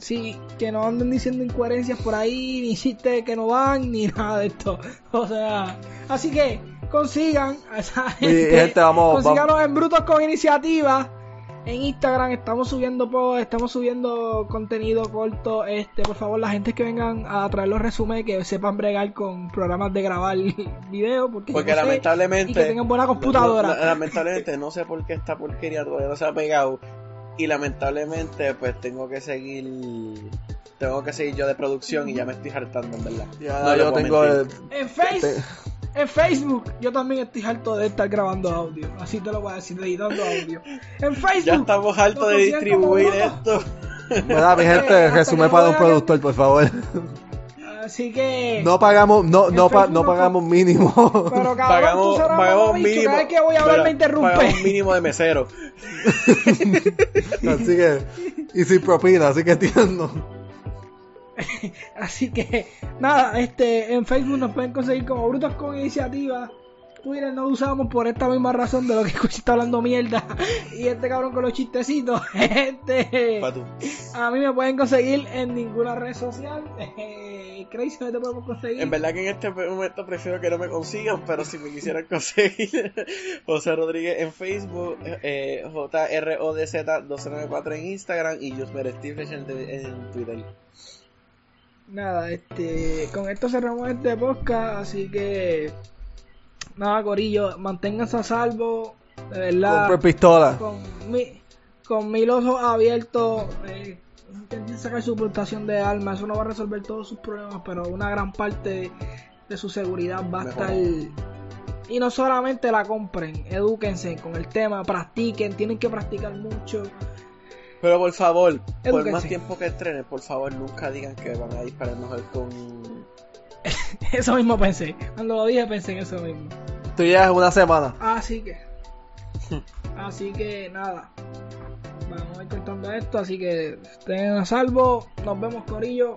Sí, que no anden diciendo incoherencias por ahí, ni chistes que no van, ni nada de esto. O sea, así que consigan a esa gente. gente, vamos, Consíganos vamos. en Brutos con Iniciativa. En Instagram estamos subiendo posts, estamos subiendo contenido corto. Este, por favor, la gente que vengan a traer los resúmenes que sepan bregar con programas de grabar video, porque, no sé, lamentablemente. y que tengan buena computadora. no- no- lamentablemente no sé por qué esta porquería todavía no se ha pegado. Y lamentablemente, pues tengo que seguir. Tengo que seguir yo de producción y ya me estoy hartando, en verdad. Ya No yo tengo el- En Facebook, en Facebook, yo también estoy harto de estar grabando audio. Así te lo voy a decir, editando audio. En Facebook. Ya estamos hartos de distribuir esto. Mira, mi gente, hasta resume que para un productor, por favor. Así que. No pagamos, no, no, pa- no pagamos mínimo. Pero cabrón, tú Pagamos, serás pagamos mamabicho, mínimo. Cada vez que voy a hablar Mira, me interrumpe. Pagamos mínimo de mesero. así que, y sin propina, así que entiendo. Así que, nada, este, en Facebook nos pueden conseguir como Brutos con Iniciativa. Twitter no usamos por esta misma razón de lo que está hablando mierda. Y este cabrón con los chistecitos. Este, a mí me pueden conseguir en ninguna red social. Eh, Crazy, ¿dónde te podemos conseguir? En verdad que en este momento prefiero que no me consigan, pero si me quisieran conseguir, José Rodríguez en Facebook, eh, JRODZ1294 en Instagram y Jusmer en, en Twitter. Nada, este, con esto cerramos este podcast, así que nada, Corillo, manténganse a salvo, de verdad, Compre pistola. con, mi, con mil ojos abiertos, eh, intenten sacar su puntuación de alma, eso no va a resolver todos sus problemas, pero una gran parte de su seguridad va a estar... Y no solamente la compren, edúquense con el tema, practiquen, tienen que practicar mucho. Pero por favor, por más tiempo que estrenen, por favor nunca digan que van a disparar mejor con... Eso mismo pensé, cuando lo dije pensé en eso mismo. Tú ya es una semana. Así que. Así que nada. Vamos a ir cortando esto. Así que estén a salvo. Nos vemos, Corillo.